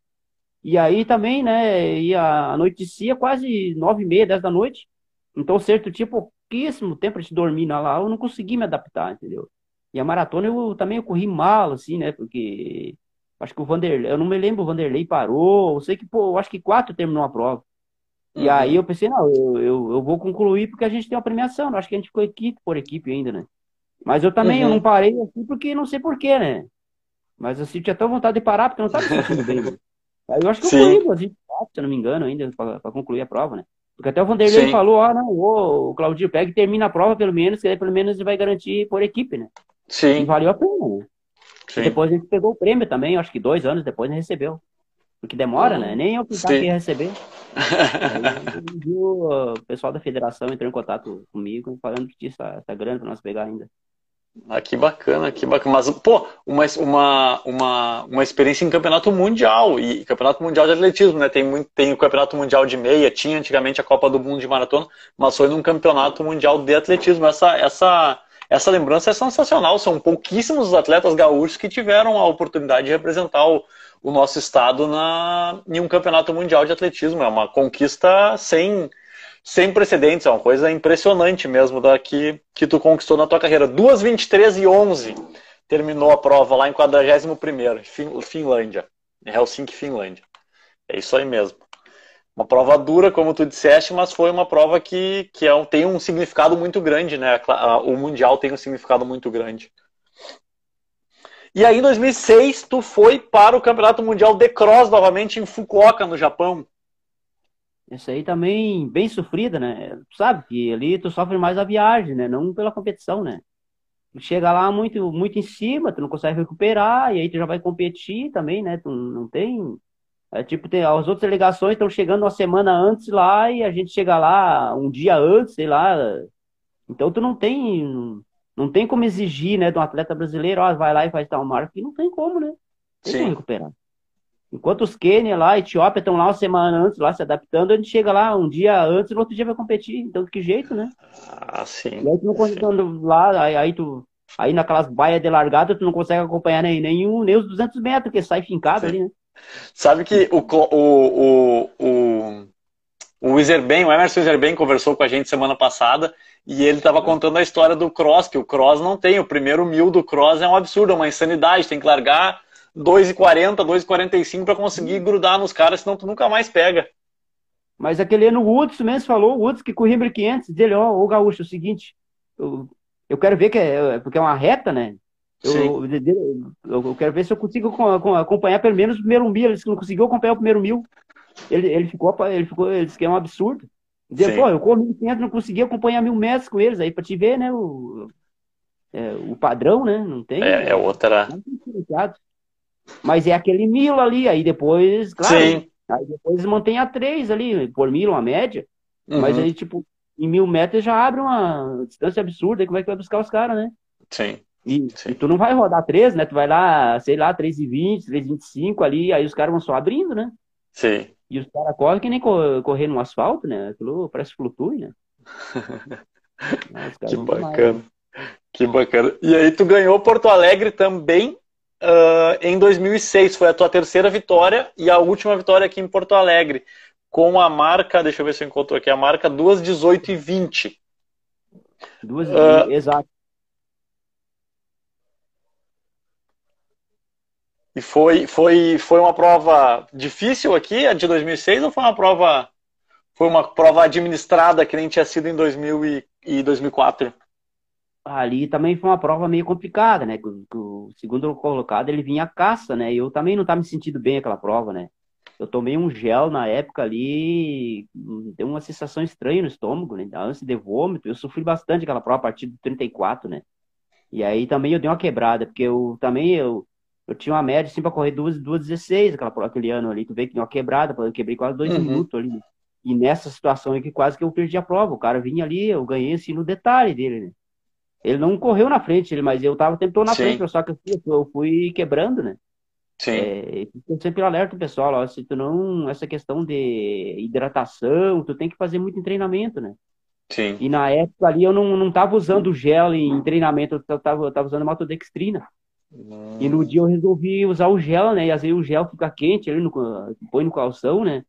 E aí também, né, ia, a noite descia quase nove e meia, dez da noite. Então, certo, tinha pouquíssimo tempo de dormir lá, eu não consegui me adaptar, entendeu? E a maratona eu também eu corri mal, assim, né, porque acho que o Vanderlei, eu não me lembro, o Vanderlei parou, eu sei que, pô, eu acho que quatro terminou a prova. E uhum. aí eu pensei, não, eu, eu, eu, vou concluir porque a gente tem uma premiação, acho que a gente ficou equipe por equipe ainda, né? Mas eu também, uhum. eu não parei assim porque não sei porquê, né? Mas assim, tinha tão vontade de parar porque eu não estava sentindo bem. Aí eu acho que eu corri duas se eu não me engano, ainda, para concluir a prova, né? Porque até o Vanderlei Sim. falou, ah, não, o Claudio, pega e termina a prova pelo menos, que aí pelo menos ele vai garantir por equipe, né? Sim. E valeu a pena? Sim. depois a gente pegou o prêmio também, acho que dois anos depois a gente recebeu. Porque demora, né? Nem eu que ia receber. *laughs* aí, o pessoal da federação entrou em contato comigo falando que tinha essa, essa grana para nós pegar ainda. Ah, que bacana, que bacana. Mas, pô, uma, uma, uma, uma experiência em campeonato mundial. E campeonato mundial de atletismo, né? Tem, muito, tem o campeonato mundial de meia, tinha antigamente a Copa do Mundo de maratona, mas foi num campeonato mundial de atletismo. Essa, essa, essa lembrança é sensacional. São pouquíssimos os atletas gaúchos que tiveram a oportunidade de representar o, o nosso estado na, em um campeonato mundial de atletismo. É uma conquista sem sem precedentes, é uma coisa impressionante mesmo da que, tu conquistou na tua carreira. 2:23 e 11 terminou a prova lá em 41º, fin Finlândia, Helsinki, Finlândia. É isso aí mesmo. Uma prova dura, como tu disseste, mas foi uma prova que, que é, tem um significado muito grande, né? O Mundial tem um significado muito grande. E aí, em 2006, tu foi para o Campeonato Mundial de Cross novamente em Fukuoka, no Japão. Isso aí também bem sofrida, né? Sabe que ali tu sofre mais a viagem, né? Não pela competição, né? Chega lá muito, muito em cima, tu não consegue recuperar, e aí tu já vai competir também, né? Tu não tem. É, tipo, tem, as outras delegações estão chegando uma semana antes lá e a gente chega lá um dia antes, sei lá. Então tu não tem. Não tem como exigir, né, de um atleta brasileiro, ó, vai lá e faz tal marca, não tem como, né? Tem Sim. como recuperar. Enquanto os Quênia lá, Etiópia estão lá uma semana antes, lá se adaptando, a gente chega lá um dia antes e no outro dia vai competir. Então, de que jeito, né? Ah, sim. E aí tu não consegue lá, aí, aí, tu. Aí naquelas baias de largada, tu não consegue acompanhar nem, nenhum, nem os 200 metros, porque sai fincado sim. ali, né? Sabe que o, o, o, o, o Iserben, o Emerson Iserben conversou com a gente semana passada e ele estava contando a história do cross, que o cross não tem. O primeiro mil do cross é um absurdo, é uma insanidade. Tem que largar 2,40, 2,45 para conseguir grudar nos caras, senão tu nunca mais pega. Mas aquele ano o Woods mesmo falou, o Woods que corria 1.500, dele, ó, o Gaúcho, é o seguinte, eu, eu quero ver que é, porque é uma reta, né? Eu, eu, eu, quero ver se eu consigo acompanhar pelo menos o primeiro mil. Ele disse que não conseguiu acompanhar o primeiro mil. Ele, ele ficou, ele ficou, ele disse que é um absurdo. Dizendo, pô, eu corro 1.500, não consegui acompanhar mil metros com eles, aí pra te ver, né, o, é, o padrão, né, não tem. É, é outra. Mas é aquele mil ali, aí depois, claro, Sim. aí depois mantém a três ali, por mil, uma média. Uhum. Mas aí, tipo, em mil metros já abre uma distância absurda, aí como é que vai buscar os caras, né? Sim. E, Sim. e, tu não vai rodar três, né? Tu vai lá, sei lá, 3,20, 3,25 ali, aí os caras vão só abrindo, né? Sim. E os caras correm que nem correr no asfalto, né? Aquilo parece flutue, né? *laughs* que bacana. Que bacana. E aí tu ganhou Porto Alegre também uh, em 2006. Foi a tua terceira vitória e a última vitória aqui em Porto Alegre. Com a marca, deixa eu ver se eu encontro aqui, a marca 2,18 e 20. 2, uh, exato. E foi, foi, foi uma prova difícil aqui, a de 2006, ou foi uma prova foi uma prova administrada que nem tinha sido em 2000 e, e 2004? Ali também foi uma prova meio complicada, né? O, o segundo colocado ele vinha a caça, né? E eu também não estava me sentindo bem aquela prova, né? Eu tomei um gel na época ali, deu uma sensação estranha no estômago, né? Ânsia de vômito. Eu sofri bastante aquela prova a partir do 34, né? E aí também eu dei uma quebrada, porque eu também eu, eu tinha uma média assim para correr 2,16 aquela prova aquele ano ali. Tu vê que deu uma quebrada, eu quebrei quase dois uhum. minutos ali. E nessa situação aí que quase que eu perdi a prova. O cara vinha ali, eu ganhei assim no detalhe dele, né? Ele não correu na frente, mas eu tava o tempo todo na Sim. frente, só que eu fui, eu fui quebrando, né? Sim. É, eu sempre alerto o pessoal, ó, se tu não, essa questão de hidratação, tu tem que fazer muito em treinamento, né? Sim. E na época ali eu não, não tava usando gel em treinamento, eu tava, eu tava usando maltodextrina. Hum. E no dia eu resolvi usar o gel, né? E às vezes o gel fica quente, ele no, põe no calção, né?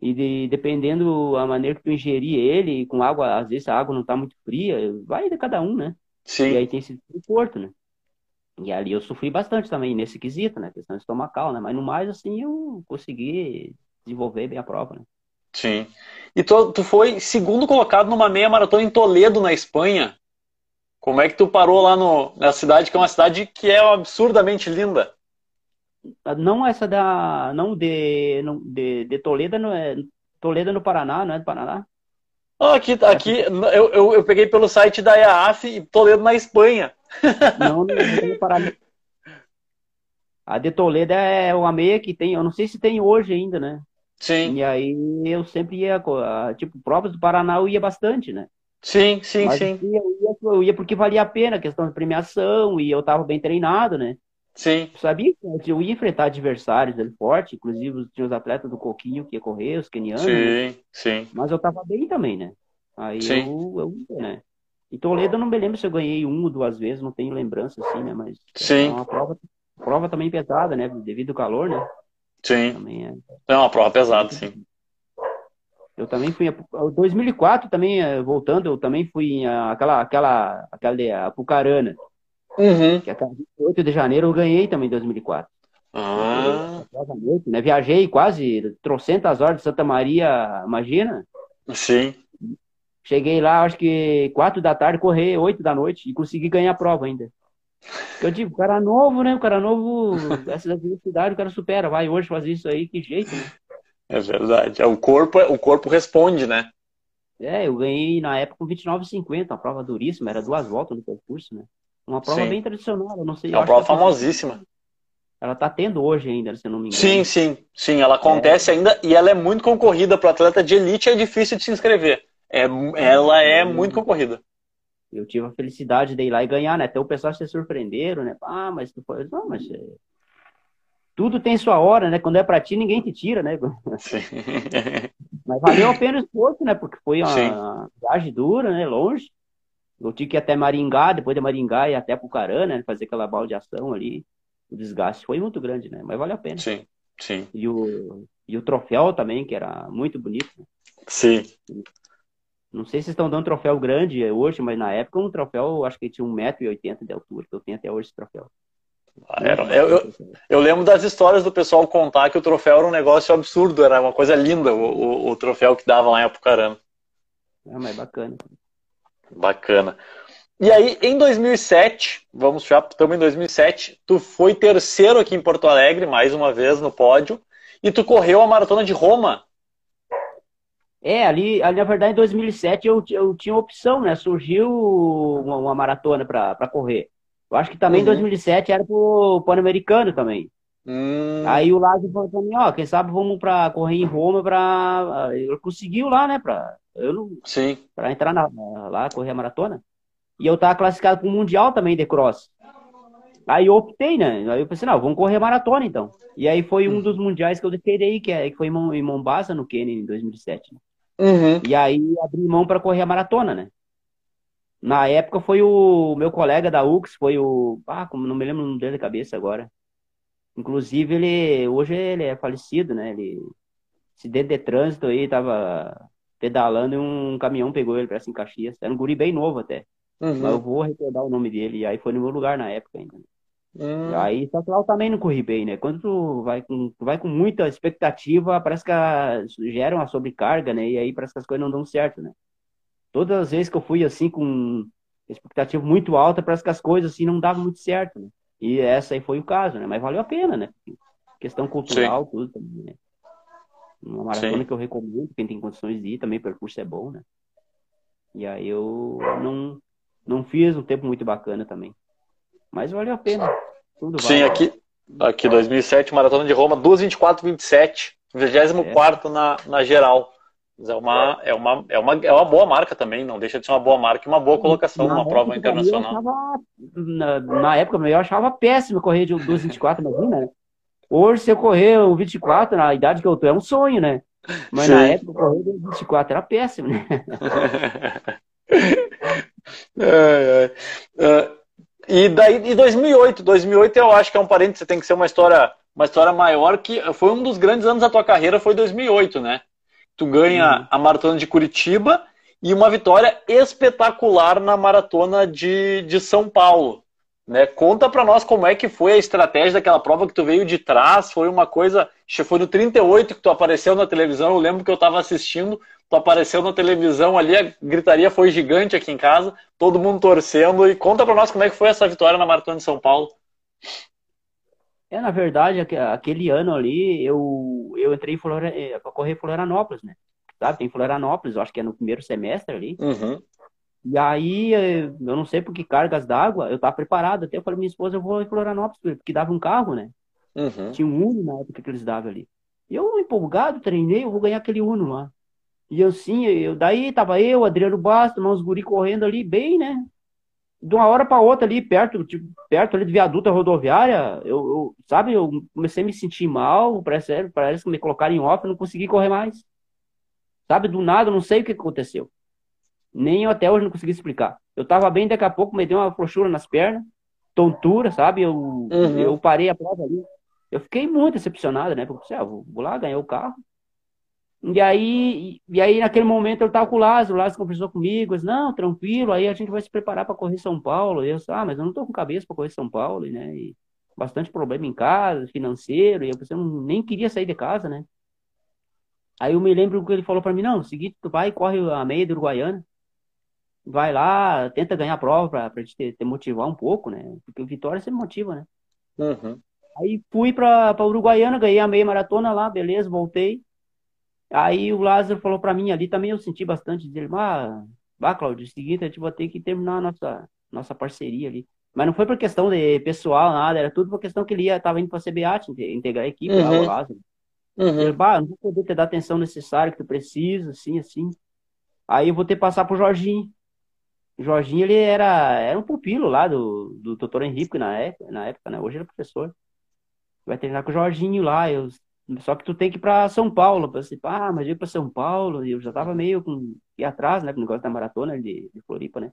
E de, dependendo a maneira que tu ingerir ele, com água, às vezes a água não tá muito fria, vai de cada um, né? Sim. E aí tem esse conforto, né? E ali eu sofri bastante também nesse quesito, né? Questão estomacal, né? Mas no mais, assim, eu consegui desenvolver bem a prova, né? Sim. E tu, tu foi segundo colocado numa meia maratona em Toledo, na Espanha. Como é que tu parou lá no, na cidade, que é uma cidade que é absurdamente linda? Não essa da. Não de, não, de, de Toledo, não é. Toledo no Paraná, não é do Paraná? Oh, aqui, aqui eu, eu, eu, peguei pelo site da EAF e Toledo na Espanha. *laughs* Não, não é no Paraná. A de Toledo é uma meia que tem, eu não sei se tem hoje ainda, né? Sim. E aí eu sempre ia, tipo, provas do Paraná eu ia bastante, né? Sim, sim, Mas, sim. Eu ia, eu ia porque valia a pena a questão de premiação e eu tava bem treinado, né? Sim. Sabia que eu ia enfrentar adversários ali forte, inclusive tinha os atletas do Coquinho que ia correr, os kenianos. Sim, né? sim. Mas eu tava bem também, né? Aí sim. eu, eu, né? Em Toledo eu não me lembro se eu ganhei uma ou duas vezes, não tenho lembrança assim, né? Mas sim. é uma prova, prova também pesada, né? Devido ao calor, né? Sim. Também é... é uma prova pesada, sim. Eu também fui. Em 2004 também, eh, voltando, eu também fui em aquela, aquela, aquela Apucarana. Uhum. Que é 8 de janeiro eu ganhei também em 2004. Ah. Noite, né? Viajei quase trocentas horas de Santa Maria, imagina? Sim. Cheguei lá, acho que quatro da tarde, correr oito da noite e consegui ganhar a prova ainda. Eu digo, o cara novo, né? O cara novo, *laughs* essa velocidade, o cara supera. Vai hoje fazer isso aí, que jeito, né? É verdade. É, o corpo, o corpo responde, né? É, eu ganhei na época com 29,50, uma prova duríssima, era duas voltas no percurso, né? Uma prova sim. bem tradicional, eu não sei. É uma prova famosíssima. Ela tá tendo hoje ainda, se não me engano. Sim, sim, sim, ela acontece é. ainda e ela é muito concorrida para atleta de elite, é difícil de se inscrever. É, ela é muito concorrida. Eu tive a felicidade de ir lá e ganhar, né? Até o pessoal se surpreenderam, né? Ah, mas tu foi. Não, mas. É, tudo tem sua hora, né? Quando é pra ti, ninguém te tira, né? *laughs* Sim. mas valeu a pena o esforço, né? Porque foi uma Sim. viagem dura, né? Longe. Eu tive que ir até Maringá, depois de Maringá e até Pucarã, né? Fazer aquela baldeação ali. O desgaste foi muito grande, né? Mas vale a pena. Sim, sim. E o, e o troféu também, que era muito bonito. Né? Sim. Não sei se estão dando troféu grande hoje, mas na época um troféu, acho que tinha 1,80m de altura, que eu tenho até hoje esse troféu. Era, eu, eu, eu, lembro das histórias do pessoal contar que o troféu era um negócio absurdo, era uma coisa linda o, o, o troféu que dava lá em Apucarana. Ah, mas bacana. Bacana. E aí, em 2007, vamos já, estamos em 2007, tu foi terceiro aqui em Porto Alegre, mais uma vez no pódio, e tu correu a maratona de Roma. É, ali, ali na verdade, em 2007 eu, eu tinha opção, né? Surgiu uma, uma maratona para correr. Eu acho que também em 2007 uhum. era pro Pan-Americano também. Hum. Aí o Lázaro falou pra mim, ó, quem sabe vamos para correr em Roma para eu conseguiu lá, né, para eu não Sim. para entrar na, lá correr a maratona. E eu tava classificado para o mundial também de cross. Aí eu optei, né? Aí eu pensei, não, vamos correr a maratona então. E aí foi um hum. dos mundiais que eu declarei, que, é, que foi em Mombasa, no Quênia, em 2007. Uhum. E aí abri mão para correr a maratona, né? Na época foi o meu colega da UX, foi o. Ah, como não me lembro o nome dele de cabeça agora. Inclusive, ele. Hoje ele é falecido, né? Ele. Acidente de trânsito aí, tava pedalando e um caminhão pegou ele pra em Caxias. Era um guri bem novo até. Uhum. Mas eu vou recordar o nome dele. E aí foi no meu lugar na época ainda. Uhum. Aí, só que lá eu também não corri bem, né? Quando tu vai com, tu vai com muita expectativa, parece que a, gera uma sobrecarga, né? E aí parece que as coisas não dão certo, né? todas as vezes que eu fui assim com expectativa muito alta, parece que as coisas assim não davam muito certo, né? E essa aí foi o caso, né? Mas valeu a pena, né? Questão cultural, Sim. tudo também, né? Uma maratona Sim. que eu recomendo, quem tem condições de ir, também o percurso é bom, né? E aí eu não, não fiz um tempo muito bacana também. Mas valeu a pena. Tudo Sim, vale. aqui, aqui 2007, Maratona de Roma, 2,24,27, 24 é. na, na geral. Mas é uma, é, uma, é, uma, é uma boa marca também, não deixa de ser uma boa marca e uma boa colocação numa prova internacional. Achava, na, na, época eu achava péssimo correr de 2,24, imagina, né? Hoje, se eu correr o 24, na idade que eu tô, é um sonho, né? Mas Sim. na época, correr de 24 era péssimo, né? *laughs* é, é. Uh, E daí, e 2008, 2008 eu acho que é um parênteses, tem que ser uma história, uma história maior que foi um dos grandes anos da tua carreira, foi 2008, né? Tu ganha uhum. a maratona de Curitiba e uma vitória espetacular na maratona de, de São Paulo. Né? Conta para nós como é que foi a estratégia daquela prova que tu veio de trás. Foi uma coisa. Foi no 38 que tu apareceu na televisão. Eu lembro que eu estava assistindo. Tu apareceu na televisão ali, a gritaria foi gigante aqui em casa, todo mundo torcendo. E conta para nós como é que foi essa vitória na Maratona de São Paulo. É, na verdade, aquele ano ali, eu, eu entrei para eh, correr em Florianópolis, né? Sabe, tem Florianópolis, eu acho que é no primeiro semestre ali. Uhum. E aí, eh, eu não sei por que cargas d'água, eu tava preparado. Até eu falei, minha esposa, eu vou em Florianópolis, porque dava um carro, né? Uhum. Tinha um Uno na época que eles davam ali. E eu, empolgado, treinei, eu vou ganhar aquele Uno lá. E eu sim, eu, daí tava eu, Adriano Bastos, uns guri correndo ali, bem, né? De uma hora para outra ali, perto, tipo, perto ali do viaduto rodoviária, eu, eu, sabe, eu comecei a me sentir mal, parece, parece que me colocaram em off, não consegui correr mais. Sabe, do nada, não sei o que aconteceu. Nem eu até hoje não consegui explicar. Eu tava bem, daqui a pouco me deu uma frouxura nas pernas, tontura, sabe? Eu, uhum. eu parei a prova ali. Eu fiquei muito decepcionado, né? Porque, ah, vou, vou lá, ganhar o carro. E aí, e aí, naquele momento, eu tava com o Lázaro, o Lázaro conversou comigo, disse, não, tranquilo, aí a gente vai se preparar para correr São Paulo. E eu disse, ah, mas eu não tô com cabeça para correr São Paulo, né? E bastante problema em casa, financeiro, e eu, eu nem queria sair de casa, né? Aí eu me lembro que ele falou para mim, não, seguinte, tu vai e corre a meia do Uruguaiana, vai lá, tenta ganhar a prova pra, pra te, te motivar um pouco, né? Porque Vitória sempre motiva, né? Uhum. Aí fui pra Uruguaiana, ganhei a meia maratona lá, beleza, voltei. Aí o Lázaro falou pra mim ali, também eu senti bastante dele, ah, vá, Claudio, é o seguinte, a gente vai ter que terminar a nossa, nossa parceria ali. Mas não foi por questão de pessoal, nada, era tudo por questão que ele ia, tava indo pra CBAT, integrar a equipe, uhum. lá, o Lázaro. Uhum. Ele, bah, não vou poder te dar a atenção necessária que tu precisa, assim, assim. Aí eu vou ter que passar pro Jorginho. O Jorginho, ele era, era um pupilo lá do, do doutor Henrique na época, na época, né? Hoje ele é professor. Vai treinar com o Jorginho lá. Eu, só que tu tem que ir pra São Paulo. Eu pensei, ah, mas eu ir pra São Paulo. E eu já tava meio com, ir atrás, né? Com o negócio da maratona de, de Floripa, né?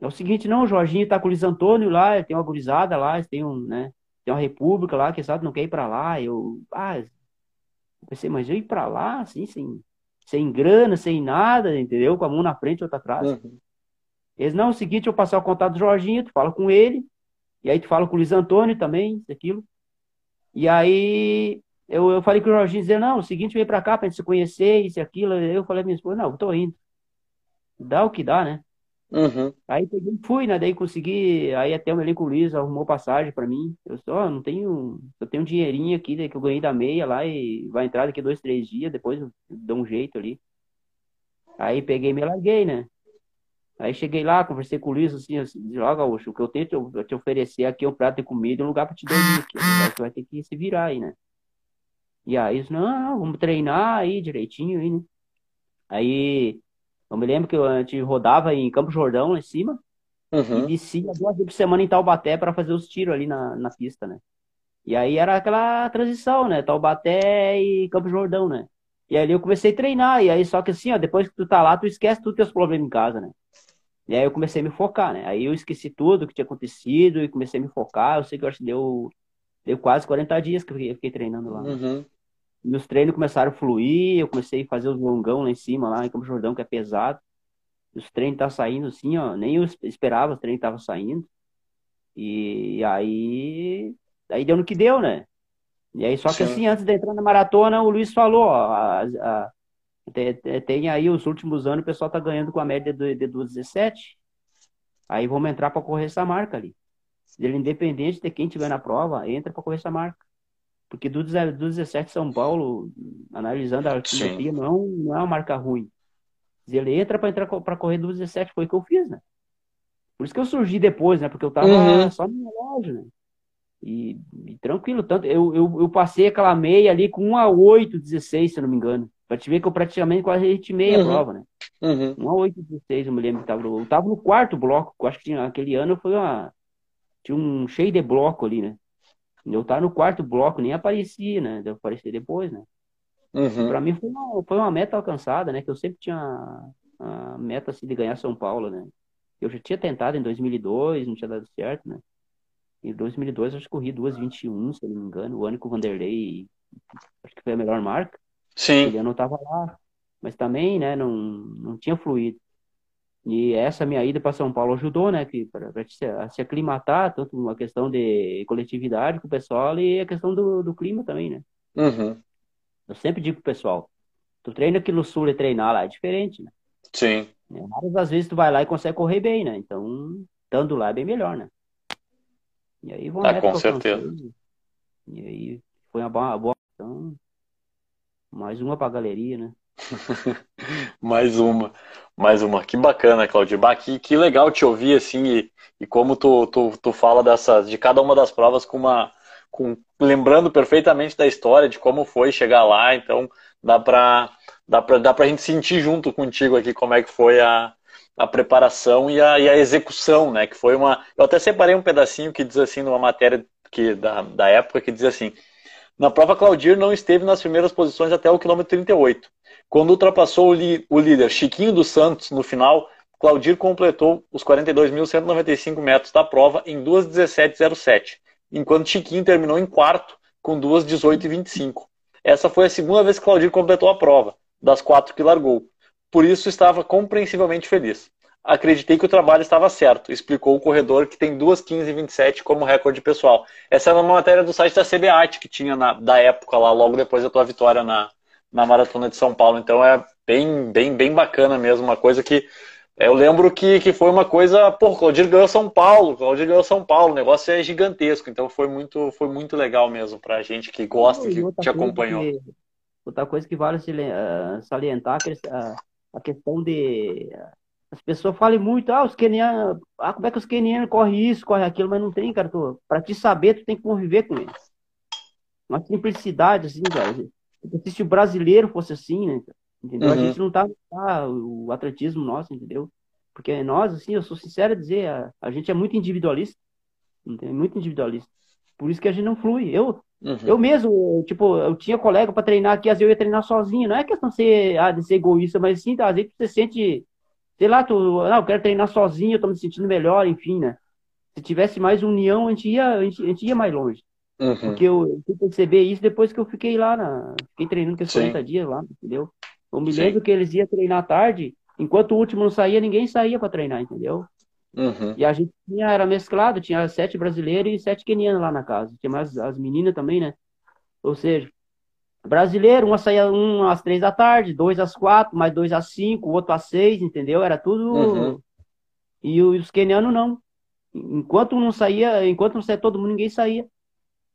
É o seguinte, não, o Jorginho tá com o Luiz Antônio lá, tem uma gurizada lá, tem um, né? Tem uma república lá, que sabe, não quer ir pra lá. Eu, ah, eu pensei, mas eu ir pra lá, assim, sem, sem grana, sem nada, entendeu? Com a mão na frente e outra atrás. Uhum. Eles, não, é o seguinte, eu passar o contato do Jorginho, tu fala com ele, e aí tu fala com o Luiz Antônio também, isso, aquilo. E aí eu, eu falei com o Jorginho, dizer, não, o seguinte, vem pra cá pra gente se conhecer, isso e aquilo. Eu falei minha esposa, não, eu tô indo. Dá o que dá, né? Uhum. Aí fui, né? Daí consegui, aí até o elenco Luiz arrumou passagem para mim. Eu só não tenho, eu tenho um dinheirinho aqui né, que eu ganhei da meia lá e vai entrar daqui dois, três dias, depois eu dou um jeito ali. Aí peguei e me larguei, né? Aí cheguei lá, conversei com o Luiz, assim, assim ó, Gaúcho, o que eu tento te oferecer aqui é um prato de comida e um lugar para te dormir aqui. Você vai ter que se virar aí, né? E aí, não, vamos treinar aí direitinho aí, né? Aí, eu me lembro que a gente rodava em Campo Jordão, lá em cima, uhum. e descia duas vezes por semana em Taubaté para fazer os tiros ali na, na pista, né? E aí era aquela transição, né? Taubaté e Campo Jordão, né? E aí eu comecei a treinar, e aí só que assim, ó, depois que tu tá lá, tu esquece tudo teus problemas em casa, né? E aí eu comecei a me focar, né? Aí eu esqueci tudo que tinha acontecido e comecei a me focar. Eu sei que eu acho que deu, deu quase 40 dias que eu fiquei, eu fiquei treinando lá. Uhum. Meus treinos começaram a fluir, eu comecei a fazer os longão lá em cima, lá em Campo Jordão, que é pesado. Os treinos estavam saindo assim, ó. Nem eu esperava, os treinos estavam saindo. E aí. Aí deu no que deu, né? E aí, só que Sim. assim, antes de entrar na maratona, o Luiz falou, ó, a, a, tem, tem, aí os últimos anos o pessoal tá ganhando com a média de, de 2,17. Aí vamos entrar para correr essa marca ali. Ele, independente de quem tiver na prova, entra para correr essa marca. Porque do, do 17 São Paulo, analisando a altimetria, não, não é uma marca ruim. Ele entra para entrar para correr do 17, foi o que eu fiz, né? Por isso que eu surgi depois, né? Porque eu tava uhum. só no relógio, né? E, e, tranquilo, tanto eu, eu, eu, passei aquela meia ali com 1 a 8, 16, se eu não me engano. Pra te ver que eu praticamente quase ritmei uhum. a prova, né? Uhum. 1 a 8, 16, eu me lembro que tava, eu tava no quarto bloco, eu acho que tinha, aquele ano foi uma. Tinha um cheio de bloco ali, né? Eu tava no quarto bloco, nem aparecia, né? Deu aparecer depois, né? Uhum. Pra mim foi uma, foi uma meta alcançada, né? Que eu sempre tinha a meta assim, de ganhar São Paulo, né? Eu já tinha tentado em 2002, não tinha dado certo, né? Em 2002 eu acho que corri 2,21, se eu não me engano, o ano que o Vanderlei, acho que foi a melhor marca. Sim. Ele não estava lá, mas também, né, não, não tinha fluído. E essa minha ida para São Paulo ajudou, né, para se, se aclimatar, tanto uma questão de coletividade com o pessoal e a questão do, do clima também, né? Uhum. Eu sempre digo pro pessoal, tu treina aqui no sul e treinar lá é diferente, né? Sim. É, várias das vezes tu vai lá e consegue correr bem, né? Então, estando lá é bem melhor, né? E aí vão ah, com certeza. e aí foi uma boa, boa então, mais uma pra galeria, né? *laughs* mais uma, mais uma. Que bacana, Claudio. Que, que legal te ouvir assim e, e como tu, tu, tu fala dessas, de cada uma das provas com uma, com, lembrando perfeitamente da história de como foi chegar lá. Então dá para dá pra, dá pra gente sentir junto contigo aqui como é que foi a, a preparação e a, e a execução, né? Que foi uma. Eu até separei um pedacinho que diz assim numa matéria que da, da época que diz assim. Na prova, Claudir não esteve nas primeiras posições até o quilômetro 38. Quando ultrapassou o, o líder Chiquinho dos Santos no final, Claudir completou os 42.195 metros da prova em 2:17:07, enquanto Chiquinho terminou em quarto com 2:18:25. Essa foi a segunda vez que Claudir completou a prova, das quatro que largou. Por isso estava compreensivelmente feliz. Acreditei que o trabalho estava certo, explicou o corredor que tem 2:15:27 como recorde pessoal. Essa era uma matéria do site da CBAT que tinha na, da época lá, logo depois da tua vitória na, na maratona de São Paulo. Então é bem, bem, bem bacana mesmo, uma coisa que eu lembro que, que foi uma coisa, pô, Claudir ganhou São Paulo, Claudir ganhou São Paulo, o negócio é gigantesco, então foi muito, foi muito legal mesmo pra gente que gosta, que te acompanhou. Que, outra coisa que vale ah, salientar ah, a questão de as pessoas falam muito, ah, os quenianos, ah, como é que os quenianos correm isso, correm aquilo, mas não tem, cara, tu, pra te saber, tu tem que conviver com eles. Uma simplicidade, assim, cara. Se o brasileiro fosse assim, né? Entendeu? Uhum. A gente não tá, tá, o atletismo nosso, entendeu? Porque nós, assim, eu sou sincero a dizer, a, a gente é muito individualista. Entendeu? Muito individualista. Por isso que a gente não flui. Eu, uhum. eu mesmo, tipo, eu tinha colega para treinar aqui, às vezes eu ia treinar sozinho. Não é questão de ser, ah, de ser egoísta, mas sim, às vezes você sente, sei lá, tu, não, eu quero treinar sozinho, eu tô me sentindo melhor, enfim, né? Se tivesse mais união, a gente ia, a gente, a gente ia mais longe. Uhum. Porque eu, fui perceber isso depois que eu fiquei lá, na, fiquei treinando aqueles 40 dias lá, entendeu? Eu me Sim. lembro que eles iam treinar à tarde, enquanto o último não saía, ninguém saía para treinar, entendeu? Uhum. E a gente tinha, era mesclado, tinha sete brasileiros e sete quenianos lá na casa. Tinha mais as meninas também, né? Ou seja, brasileiro, uma saía um às três da tarde, dois às quatro, mais dois às cinco, outro às seis, entendeu? Era tudo. Uhum. E os quenianos não. Enquanto não saía, enquanto não saía todo mundo, ninguém saía.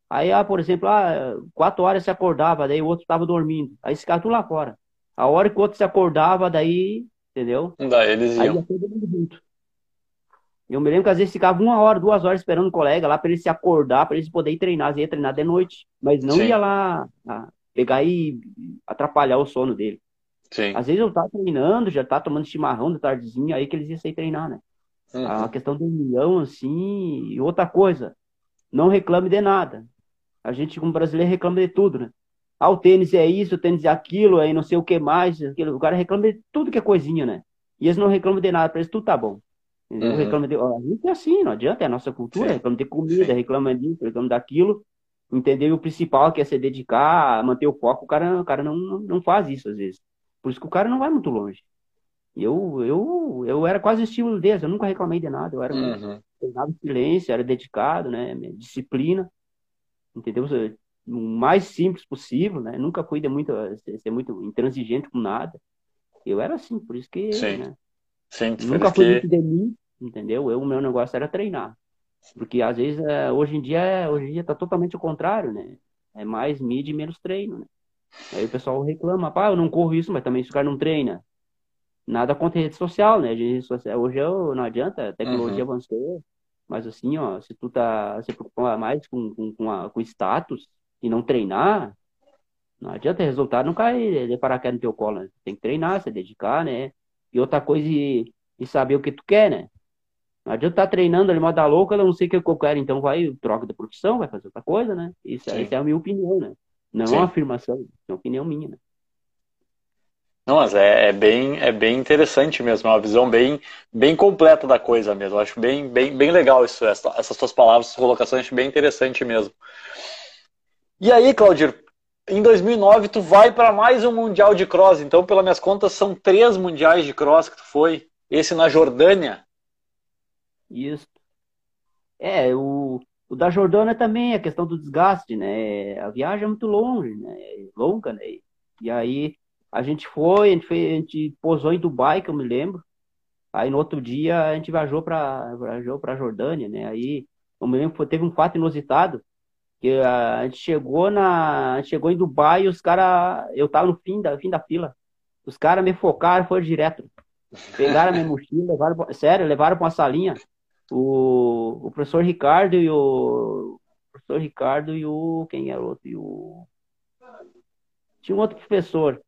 Aí, ah, por exemplo, ah, quatro horas se acordava, daí o outro estava dormindo. Aí cara tudo lá fora. A hora que o outro se acordava, daí, entendeu? Daí eles iam. Aí todo mundo junto. Eu me lembro que às vezes ficava uma hora, duas horas esperando o colega lá para ele se acordar, para ele poder ir treinar. Ele ia treinar de noite, mas não Sim. ia lá ah, pegar e atrapalhar o sono dele. Sim. Às vezes eu tava treinando, já tá tomando chimarrão de tardezinha, aí que eles iam sair treinar, né? Uhum. A questão do união, assim, e outra coisa, não reclame de nada. A gente, como brasileiro, reclama de tudo, né? Ah, o tênis é isso, o tênis é aquilo, aí não sei o que mais. Aquilo. O cara reclama de tudo que é coisinha, né? E eles não reclamam de nada, para eles tudo tá bom. Uhum. Reclama de. Ó, a gente é assim, não adianta, é a nossa cultura, Sim. reclama de comida, Sim. reclama disso, reclama daquilo. Entendeu? E o principal que é se dedicar, manter o foco, o cara, o cara não, não faz isso às vezes. Por isso que o cara não vai muito longe. Eu, eu, eu era quase estilo deles, eu nunca reclamei de nada, eu era uhum. treinava silêncio, era dedicado, né? Disciplina. Entendeu? o mais simples possível, né? Nunca fui de muito, ser muito intransigente com nada. Eu era assim, por isso que. Sim. Né? Sim, Nunca fui que... muito de mim, entendeu? Eu, o meu negócio era treinar. Porque às vezes, é, hoje em dia, hoje em dia tá totalmente o contrário, né? É mais mídia e menos treino, né? Aí o pessoal reclama, pá, eu não corro isso, mas também se o cara não treina. Nada contra rede social, né? Rede social, hoje eu, não adianta, a tecnologia uhum. avançou. Mas assim, ó, se tu tá se preocupa mais com, com, com, a, com status, e não treinar, não adianta resultado não cair de paraquedas no teu colo, né? Tem que treinar, se dedicar, né? E outra coisa, e, e saber o que tu quer, né? Não adianta estar tá treinando ali, moda louca, eu não sei o que eu quero, então vai, troca de profissão, vai fazer outra coisa, né? Isso, essa é a minha opinião, né? Não é uma afirmação, é uma opinião minha, né? Não, mas é, é, bem, é bem interessante mesmo, é uma visão bem, bem completa da coisa mesmo. Eu acho bem, bem, bem legal isso, essa, essas suas palavras, essas colocações, acho bem interessante mesmo. E aí, Claudir, em 2009 tu vai para mais um mundial de cross. Então, pelas minhas contas, são três mundiais de cross que tu foi. Esse na Jordânia. Isso. É, o, o da Jordânia também, a questão do desgaste, né? A viagem é muito longe, né? Longa, né? E aí a gente foi, a gente, foi, a gente posou em Dubai, que eu me lembro. Aí no outro dia a gente viajou para viajou para Jordânia, né? Aí eu me lembro teve um fato inusitado que a gente chegou na chegou em Dubai e os caras eu tava no fim da fim da fila. Os caras me focaram, foram direto. Pegaram a minha mochila, levaram, sério, levaram para uma salinha. O, o professor Ricardo e o, o professor Ricardo e o quem era o outro? E o tinha um outro professor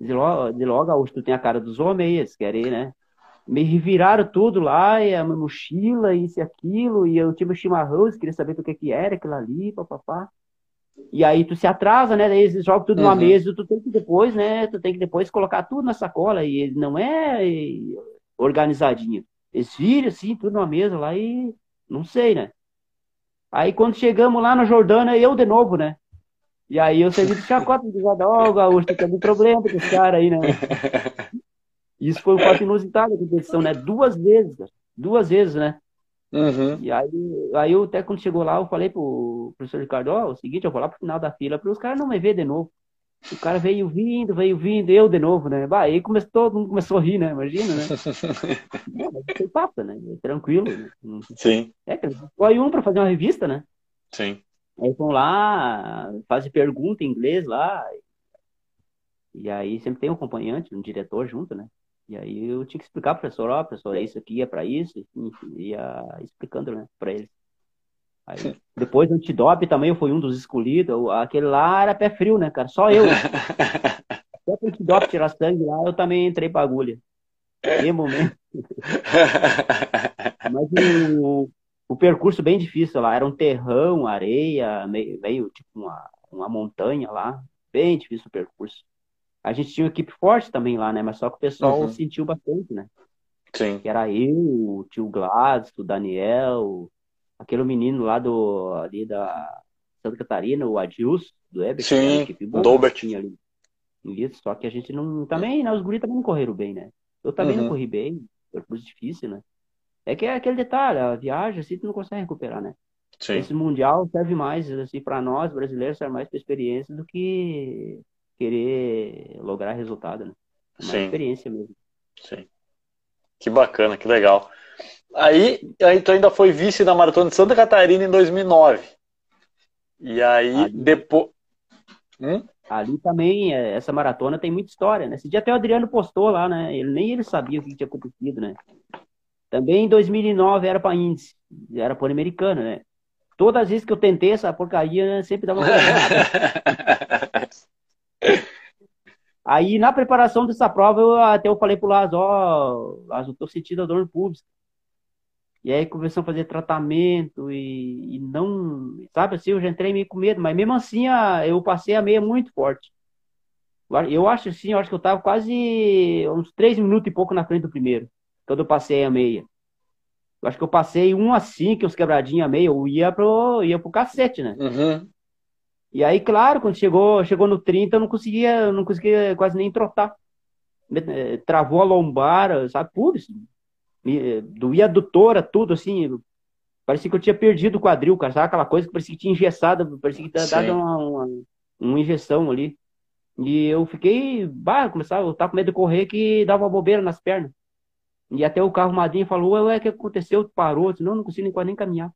de logo, de logo Augusto, tu tem a cara dos homens, eles querem, né? Me reviraram tudo lá, e a mochila, isso e aquilo, e eu tinha chimarrão, queria saber o que que era aquilo ali, papapá. E aí tu se atrasa, né? Daí eles jogam tudo uhum. numa mesa, tu tem que depois, né? Tu tem que depois colocar tudo na sacola, e não é organizadinho. Eles viram assim, tudo numa mesa lá e não sei, né? Aí quando chegamos lá na Jordânia, eu de novo, né? E aí eu servi de chacota, dizendo, ó, oh, Gaúcho, tá tendo problema com esse cara aí, né? *laughs* Isso foi um fato inusitado da competição, né? Duas vezes, cara. Duas vezes, né? Uhum. E aí, aí eu até quando chegou lá, eu falei pro professor Ricardo, ó, oh, o seguinte, eu vou lá pro final da fila para os caras não me ver de novo. O cara veio vindo, veio vindo, eu de novo, né? Bah, aí começou, todo mundo começou a rir, né? Imagina, né? *laughs* Não, mas você passa, né? Tranquilo. Né? Sim. É, foi um para fazer uma revista, né? Sim. Aí vão lá, fazem pergunta em inglês lá. E aí sempre tem um acompanhante, um diretor junto, né? E aí eu tinha que explicar pro professor, ó, oh, professor, é isso aqui, é para isso, enfim, ia explicando, né, para ele. Aí, *laughs* depois do antidop também eu fui um dos escolhidos, aquele lá era pé frio, né, cara? Só eu. *laughs* Até o antidop tirar sangue lá, eu também entrei pra agulha. *laughs* Que momento. Mas o, o percurso bem difícil lá, era um terrão, areia, meio, meio tipo uma, uma montanha lá, bem difícil o percurso. A gente tinha uma equipe forte também lá, né? Mas só que o pessoal uhum. sentiu bastante, né? Sim. Que era eu, o tio Gladys, o Daniel, aquele menino lá do ali da Santa Catarina, o Adilson, do Eber, Sim, boa, ali. Isso, só que a gente não. Também, né? Os guris também não correram bem, né? Eu também uhum. não corri bem, percurso difícil, né? É que é aquele detalhe, a viagem assim tu não consegue recuperar, né? Sim. Esse mundial serve mais assim para nós brasileiros serve mais para experiência do que querer lograr resultado, né? É uma Sim. experiência mesmo. Sim. Que bacana, que legal. Aí, aí tu ainda foi vice da maratona de Santa Catarina em 2009. E aí depois hum? Ali também, é, essa maratona tem muita história, né? Esse dia até o Adriano postou lá, né? Ele, nem ele sabia o que tinha acontecido, né? Também em 2009 era para índice, era pan-americano, né? Todas as vezes que eu tentei essa porcaria, né, sempre dava *laughs* Aí, na preparação dessa prova, eu até eu falei pro Lázaro, ó, oh, Lázaro, tô sentindo a dor no público. E aí começou a fazer tratamento e, e, não, sabe assim, eu já entrei meio com medo, mas mesmo assim eu passei a meia muito forte. Eu acho assim, eu acho que eu tava quase uns três minutos e pouco na frente do primeiro quando eu passei a meia. Eu acho que eu passei um assim, que os quebradinhos a meia, eu ia pro, ia pro cacete, né? Uhum. E aí, claro, quando chegou, chegou no 30, eu não conseguia, não conseguia quase nem trotar. Eh, travou a lombar, sabe? Tudo assim. Doía a adutora, tudo assim. Parecia que eu tinha perdido o quadril, cara. Sabe aquela coisa que parecia que tinha engessado, parecia que tinha dado uma, uma, uma, injeção ali. E eu fiquei, bah, começava, eu tava com medo de correr que dava uma bobeira nas pernas. E até o carro madrinha falou, ué, o que aconteceu? Parou? Senão não consigo nem, nem caminhar.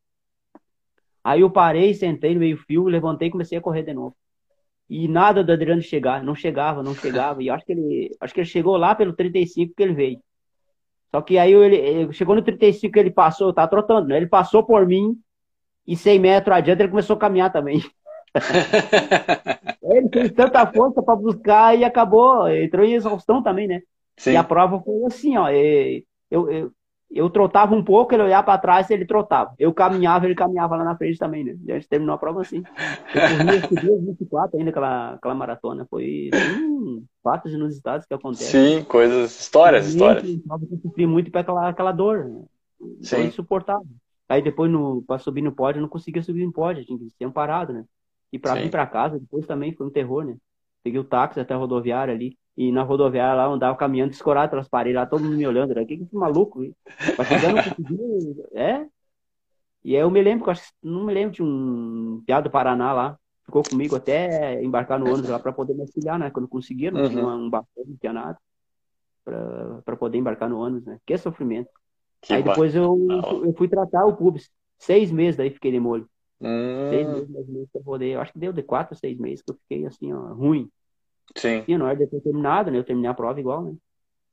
Aí eu parei, sentei no meio fio, levantei e comecei a correr de novo. E nada do Adriano chegar, não chegava, não chegava. E acho que ele, acho que ele chegou lá pelo 35 que ele veio. Só que aí ele, ele chegou no 35 que ele passou, tá trotando, né? Ele passou por mim e 100 metros adiante ele começou a caminhar também. *laughs* ele fez tanta força para buscar e acabou, entrou em exaustão também, né? Sim. E a prova foi assim, ó. Eu, eu, eu trotava um pouco, ele olhava para trás ele trotava. Eu caminhava, ele caminhava lá na frente também, né? A gente terminou a prova assim. Eu corria 24 *laughs* ainda aquela, aquela maratona. Foi hum, fatos inusitados que acontecem. Sim, coisas, histórias, histórias. Eu sofri muito para aquela, aquela dor. Né? Sim. Foi insuportável. Aí depois, para subir no pódio, eu não conseguia subir no pódio, tinha que ser parado, né? E para vir para casa, depois também foi um terror, né? Peguei o táxi até a rodoviária ali. E na rodoviária lá, andava caminhando escorado pelas paredes lá, todo mundo me olhando. O que que esse maluco? Mas chegando, *laughs* É? E aí eu me lembro, acho não me lembro de um piado do Paraná lá. Ficou comigo até embarcar no ônibus lá para poder me auxiliar, né? Quando conseguia, não uhum. tinha um bastão, não tinha nada. para poder embarcar no ônibus, né? Que sofrimento. Que aí depois eu, eu fui tratar o pubis. Seis meses daí fiquei de molho. Hum. Seis meses mais ou menos pra poder. Eu acho que deu de quatro, seis meses que eu fiquei assim, ó, ruim. Sim. E na hora de ter terminado, né? Eu terminei a prova igual, né?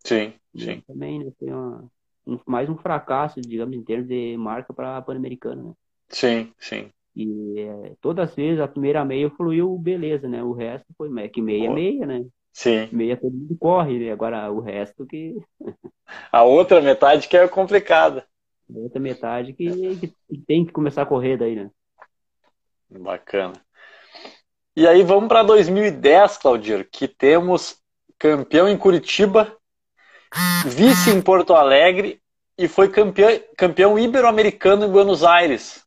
Sim, sim. também, né? Foi uma, um, mais um fracasso, digamos, em termos de marca para a Pan-Americana, né? Sim, sim. E é, todas as vezes a primeira meia fluiu beleza, né? O resto foi que meia é meia, né? Sim. Meia todo mundo corre, né? agora o resto que. *laughs* a outra metade que é complicada. A outra metade que, que tem que começar a correr daí, né? Bacana. E aí vamos para 2010, Claudir, que temos campeão em Curitiba, vice em Porto Alegre e foi campeão, campeão ibero-americano em Buenos Aires.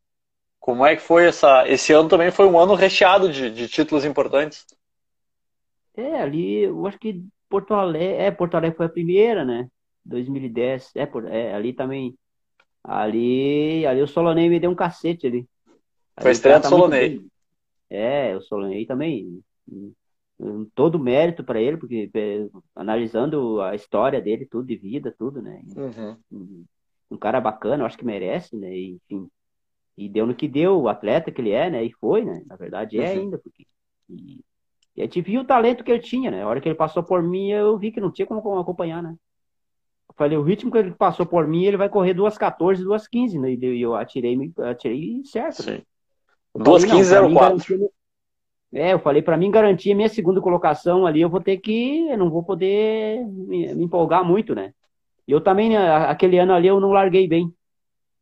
Como é que foi essa? Esse ano também foi um ano recheado de, de títulos importantes. É, ali, eu acho que Porto Alegre, é, Porto Alegre foi a primeira, né? 2010, é, é ali também, ali, ali o Solonei me deu um cacete ali. Foi a estreia do tá Solonei. É, o Solonei também. Todo mérito para ele, porque é, analisando a história dele, tudo de vida, tudo, né? Uhum. Um cara bacana, eu acho que merece, né? E, enfim. E deu no que deu, o atleta que ele é, né? E foi, né? Na verdade é uhum. ainda, porque. E, e a gente viu o talento que ele tinha, né? A hora que ele passou por mim, eu vi que não tinha como acompanhar, né? Eu falei, o ritmo que ele passou por mim, ele vai correr 2,14, 2,15, né? E eu atirei, atirei certo. Né? 2,15,04. É, eu falei, para mim garantir a minha segunda colocação ali, eu vou ter que, eu não vou poder me, me, empolgar muito, né? E eu também, né, aquele ano ali, eu não larguei bem.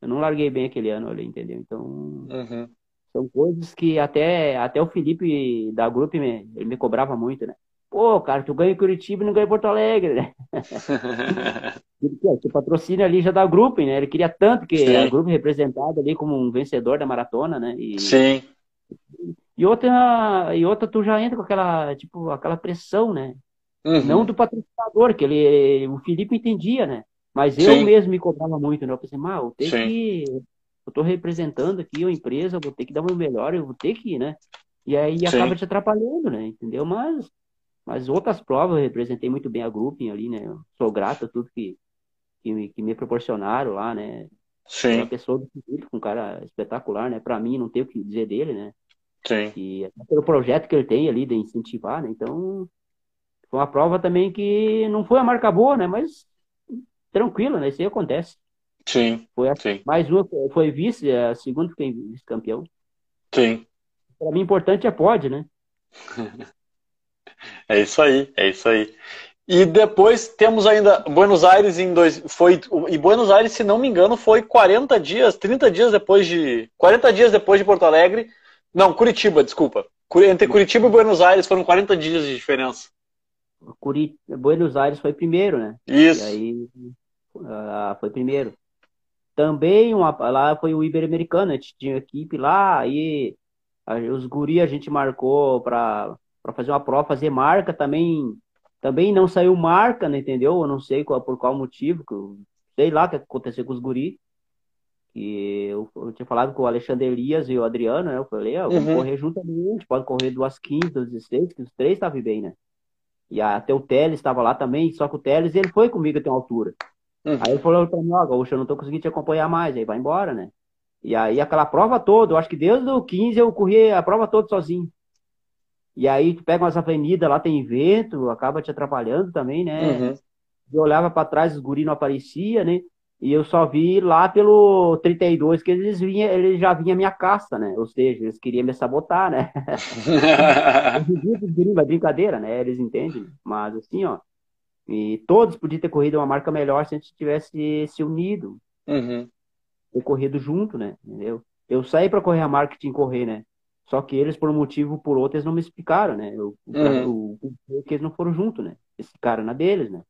Eu não larguei bem aquele ano ali, entendeu? Então, uhum. são coisas que até, até o Felipe da Grupo, me, ele me cobrava muito, né? Pô, cara, tu ganha em Curitiba e não ganha em Porto Alegre, né? *laughs* o patrocínio ali já dá grupo, né? Ele queria tanto que Sim. a grupo representado ali como um vencedor da maratona, né? E, Sim. E outra, e outra, tu já entra com aquela, tipo, aquela pressão, né? Uhum. Não do patrocinador, que ele, o Felipe entendia, né? Mas eu Sim. mesmo me cobrava muito, né? Eu pensei, mal, eu tenho Sim. que. Eu tô representando aqui a empresa, eu vou ter que dar o meu melhor, eu vou ter que, né? E aí Sim. acaba te atrapalhando, né? Entendeu? Mas mas outras provas eu representei muito bem a grouping ali, né? Eu sou grato a tudo que, que, me, que me proporcionaram lá, né? Sim. Uma pessoa do Felipe, um cara espetacular, né? Para mim, não tem o que dizer dele, né? Sim. E pelo projeto que ele tem ali de incentivar, né? Então, foi uma prova também que não foi a marca boa, né? Mas tranquilo, né? Isso aí acontece. Sim. Foi a, sim. Mais uma foi vice, a segunda fiquei vice-campeão. Sim. Para mim, importante é pode, né? *laughs* É isso aí, é isso aí. E depois temos ainda Buenos Aires em dois. Foi, e Buenos Aires, se não me engano, foi 40 dias, 30 dias depois de. 40 dias depois de Porto Alegre. Não, Curitiba, desculpa. Entre Curitiba e Buenos Aires foram 40 dias de diferença. Curit... Buenos Aires foi primeiro, né? Isso. E aí uh, foi primeiro. Também uma, lá foi o Ibero-Americano, a gente tinha equipe lá, aí os guri a gente marcou para para fazer uma prova, fazer marca também. Também não saiu marca, né, entendeu? Eu não sei qual, por qual motivo, eu, sei lá o que aconteceu com os guri. Que eu, eu, tinha falado com o Alexandre Elias e o Adriano, né? Eu falei, ah, vamos uhum. correr juntamente, pode correr duas 15, duas 16, que os três estavam bem, né? E até o Teles estava lá também, só que o Teles ele foi comigo até uma altura. Uhum. Aí ele falou pra mim, ó, oh, eu não tô conseguindo te acompanhar mais, aí vai embora, né? E aí aquela prova toda, eu acho que desde o 15 eu corri a prova toda sozinho. E aí tu pega umas avenidas, lá tem vento, acaba te atrapalhando também, né? Uhum. Eu olhava para trás, os guri não aparecia, né? E eu só vi lá pelo 32 que eles vinha, eles já vinha minha caça, né? Ou seja, eles queriam me sabotar, né? *laughs* é brincadeira, né? Eles entendem. Mas assim, ó, E todos podiam ter corrido uma marca melhor se a gente tivesse se unido. Uhum. Ter corrido junto, né? Entendeu? Eu saí para correr a marca que tinha que correr, né? Só que eles, por um motivo ou por outro, eles não me explicaram, né? Eu, Uhum. o, o, que eles não foram junto, né? Esse cara na deles, né?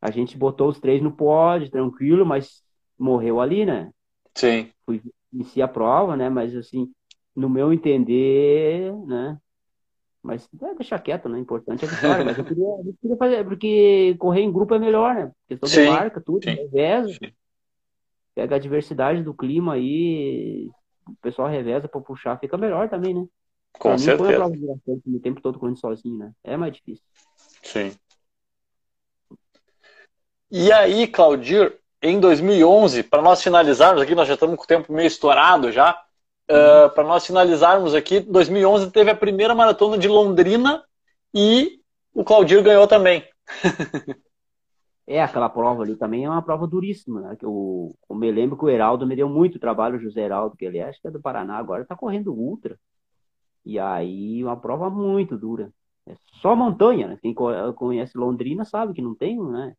A gente botou os três no pódio, tranquilo, mas morreu ali, né? Sim. Venci a prova, né? Mas assim, no meu entender, né? Mas é, deixa quieto, né? Importante é a vitória. Mas eu queria, eu queria fazer, porque correr em grupo é melhor, né? Questão de Sim, marca, tudo, sim. Sim. pega a diversidade do clima aí, o pessoal reveza pra puxar, fica melhor também, né? Com Pra mim, certeza. prova de bastante, o tempo todo correndo sozinho, né? É mais difícil. Sim. E aí, Claudir, em 2011, para nós finalizarmos aqui, nós já estamos com o tempo meio estourado já. para nós finalizarmos aqui, 2011 teve a primeira maratona de Londrina e o Claudir ganhou também. *laughs* É, aquela prova ali também é uma prova duríssima, né? Eu, eu me lembro que o Heraldo me deu muito trabalho, o José Heraldo, que ele acho que é do Paraná, agora tá correndo ultra. E aí, uma prova muito dura. É só montanha, né? Quem co- conhece Londrina sabe que não tem, né?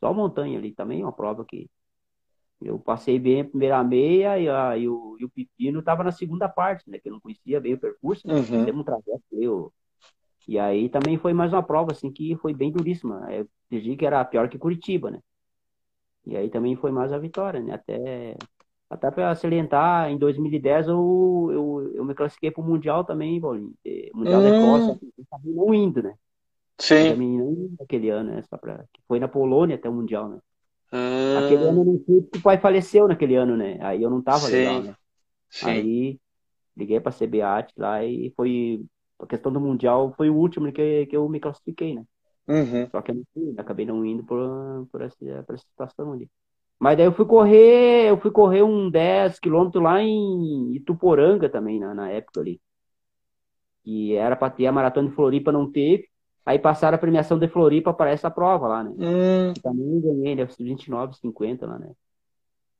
Só montanha ali também é uma prova que eu passei bem a primeira meia e, a, e, o, e o Pepino tava na segunda parte, né? Que eu não conhecia bem o percurso, né? Uhum. Fizemos um trajeto eu. E aí também foi mais uma prova, assim, que foi bem duríssima. Eu decidi que era pior que Curitiba, né? E aí também foi mais a vitória, né? Até, até para salientar, em 2010 eu, eu, eu me classifiquei para o Mundial também, Paulinho. Mundial da Hum. Costa, eu acabei não indo, né? Sim. também não naquele ano, né? Só pra, foi na Polônia até o Mundial, né? Hum, Aquele ano eu não fui porque o pai faleceu naquele ano, né? Aí eu não tava Sim. legal, né? sim. Aí liguei pra CBAT lá e foi. A questão do Mundial foi o último que, que eu me classifiquei, né? Uhum. Só que eu não fui, acabei não indo por, por, essa, por essa situação ali. Mas daí eu fui correr, eu fui correr um 10 quilômetros lá em Ituporanga também, na, na época ali. E era pra ter a maratona de Floripa, não teve. Aí passaram a premiação de Floripa para essa prova lá, né? Hum, também ganhei, né? 29,50 lá, né?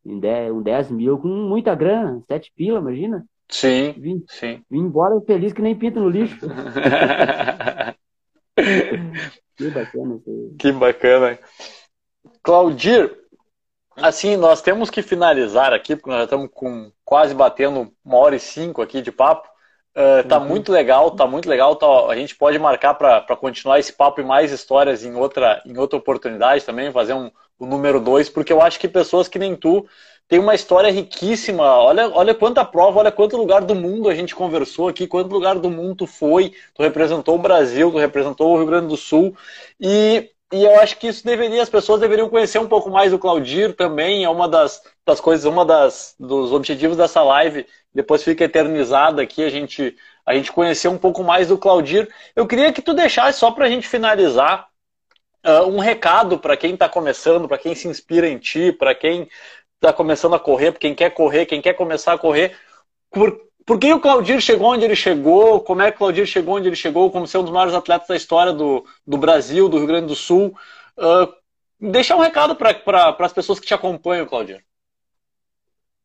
Em 10, um 10 mil com muita grana, 7 pila, imagina. Sim, Vim, sim. vim embora feliz que nem pinto no lixo. *laughs* Que bacana. Que bacana. Claudir, assim, nós temos que finalizar aqui, porque nós já estamos com quase batendo uma hora e cinco aqui de papo. Uh, tá Uhum. muito legal, tá muito legal. Tá, a gente pode marcar para continuar esse papo e mais histórias em outra, em outra oportunidade também, fazer um, o número dois, porque eu acho que pessoas que nem tu têm uma história riquíssima. Olha, olha quanta prova, olha quanto lugar do mundo a gente conversou aqui, quanto lugar do mundo tu foi, tu representou o Brasil, tu representou o Rio Grande do Sul. E, e eu acho que isso deveria, as pessoas deveriam conhecer um pouco mais do Claudir também. É uma das, das coisas, uma das dos objetivos dessa live. Depois fica eternizada aqui a gente a gente conhecer um pouco mais do Claudir. Eu queria que tu deixasse só para a gente finalizar uh, um recado para quem está começando, para quem se inspira em ti, para quem está começando a correr, quem quer correr, quem quer começar a correr. Por, por que o Claudir chegou onde ele chegou? Como é que o Claudir chegou onde ele chegou? Como ser um dos maiores atletas da história do, do Brasil, do Rio Grande do Sul. Uh, deixar um recado para as pessoas que te acompanham, Claudir.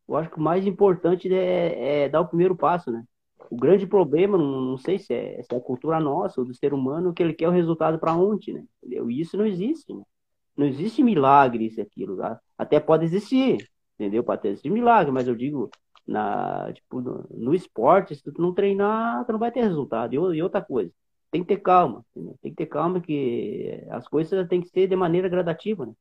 Eu acho que o mais importante é, é dar o primeiro passo, né? O grande problema, não, sei se é, se é a cultura nossa ou do ser humano, que ele quer o resultado para ontem, né? Isso não existe, né? Não existe milagre isso aquilo, tá? Até pode existir, entendeu? Pode existir milagre, mas eu digo, na, tipo, no, no esporte, se tu não treinar, tu não vai ter resultado. E, e outra coisa, tem que ter calma, entendeu? Tem que ter calma que as coisas têm que ser de maneira gradativa, né?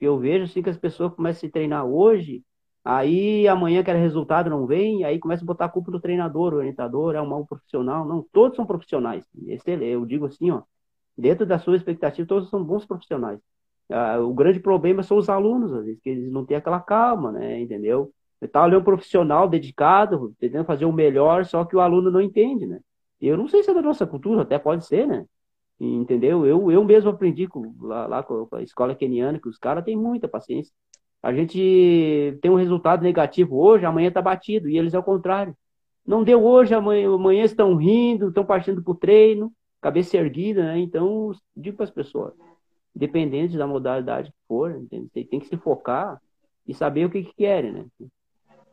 Eu vejo assim que as pessoas começam a se treinar hoje, Aí amanhã quer resultado, não vem, aí começa a botar a culpa do treinador, o orientador, é um mau profissional. Não, todos são profissionais. Eu digo assim, ó, dentro da sua expectativa, todos são bons profissionais. Ah, o grande problema são os alunos, às vezes, que eles não têm aquela calma, né? Entendeu? Tá ali um profissional dedicado, tentando fazer o melhor, só que o aluno não entende, né? Eu não sei se é da nossa cultura, até pode ser, né? Entendeu? Eu, eu mesmo aprendi com, lá, lá com a escola keniana que os caras têm muita paciência. A gente tem um resultado negativo hoje, amanhã está batido, e eles é o contrário. Não deu hoje, amanhã, amanhã estão rindo, estão partindo para o treino, cabeça erguida, né? Então, digo para as pessoas, independente da modalidade que for, tem, tem que se focar e saber o que, que querem, né?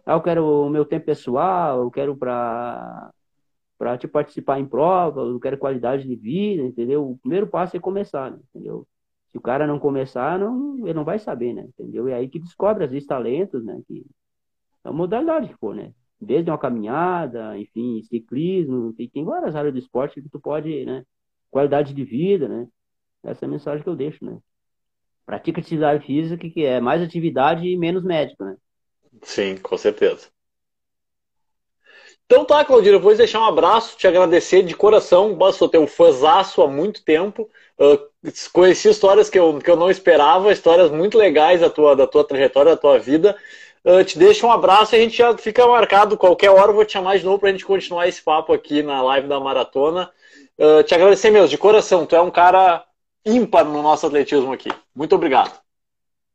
Ah, eu quero o meu tempo pessoal, eu quero para para te participar em prova, eu quero qualidade de vida, entendeu? O primeiro passo é começar, né? entendeu? Se o cara não começar, não, ele não vai saber, né? Entendeu? E aí que descobre, às vezes, talentos, né? Que é a modalidade que for, né? Desde uma caminhada, enfim, ciclismo, tem, tem várias áreas do esporte que tu pode, né? Qualidade de vida, né? Essa é a mensagem que eu deixo, né? Pratica atividade física, que é mais atividade e menos médico, né? Sim, com certeza. Então tá, Claudir, eu vou deixar um abraço, te agradecer de coração. Sou teu fãzaço há muito tempo. Uh, conheci histórias que eu, que eu não esperava, histórias muito legais da tua, da tua trajetória, da tua vida. Uh, te deixo um abraço e a gente já fica marcado. Qualquer hora eu vou te chamar de novo para a gente continuar esse papo aqui na live da maratona. Uh, te agradecer mesmo, de coração. Tu é um cara ímpar no nosso atletismo aqui. Muito obrigado.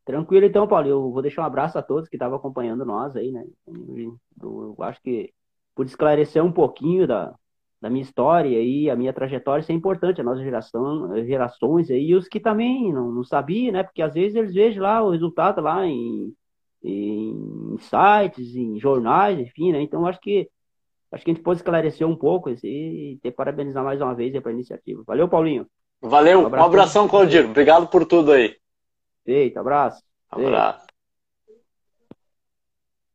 Tranquilo então, Paulo. Eu vou deixar um abraço a todos que estavam acompanhando nós aí, né? Eu, acho que por esclarecer um pouquinho da, da minha história e a minha trajetória, isso é importante, a nossa geração, gerações aí, e os que também não, não sabiam, né? Porque às vezes eles veem lá o resultado lá em, em sites, em jornais, enfim, né? Então acho que acho que a gente pode esclarecer um pouco e ter parabenizar mais uma vez para a iniciativa. Valeu, Paulinho. Valeu, um, abraço. um abração, Claudir. Obrigado por tudo aí. Feito, abraço. Abraço.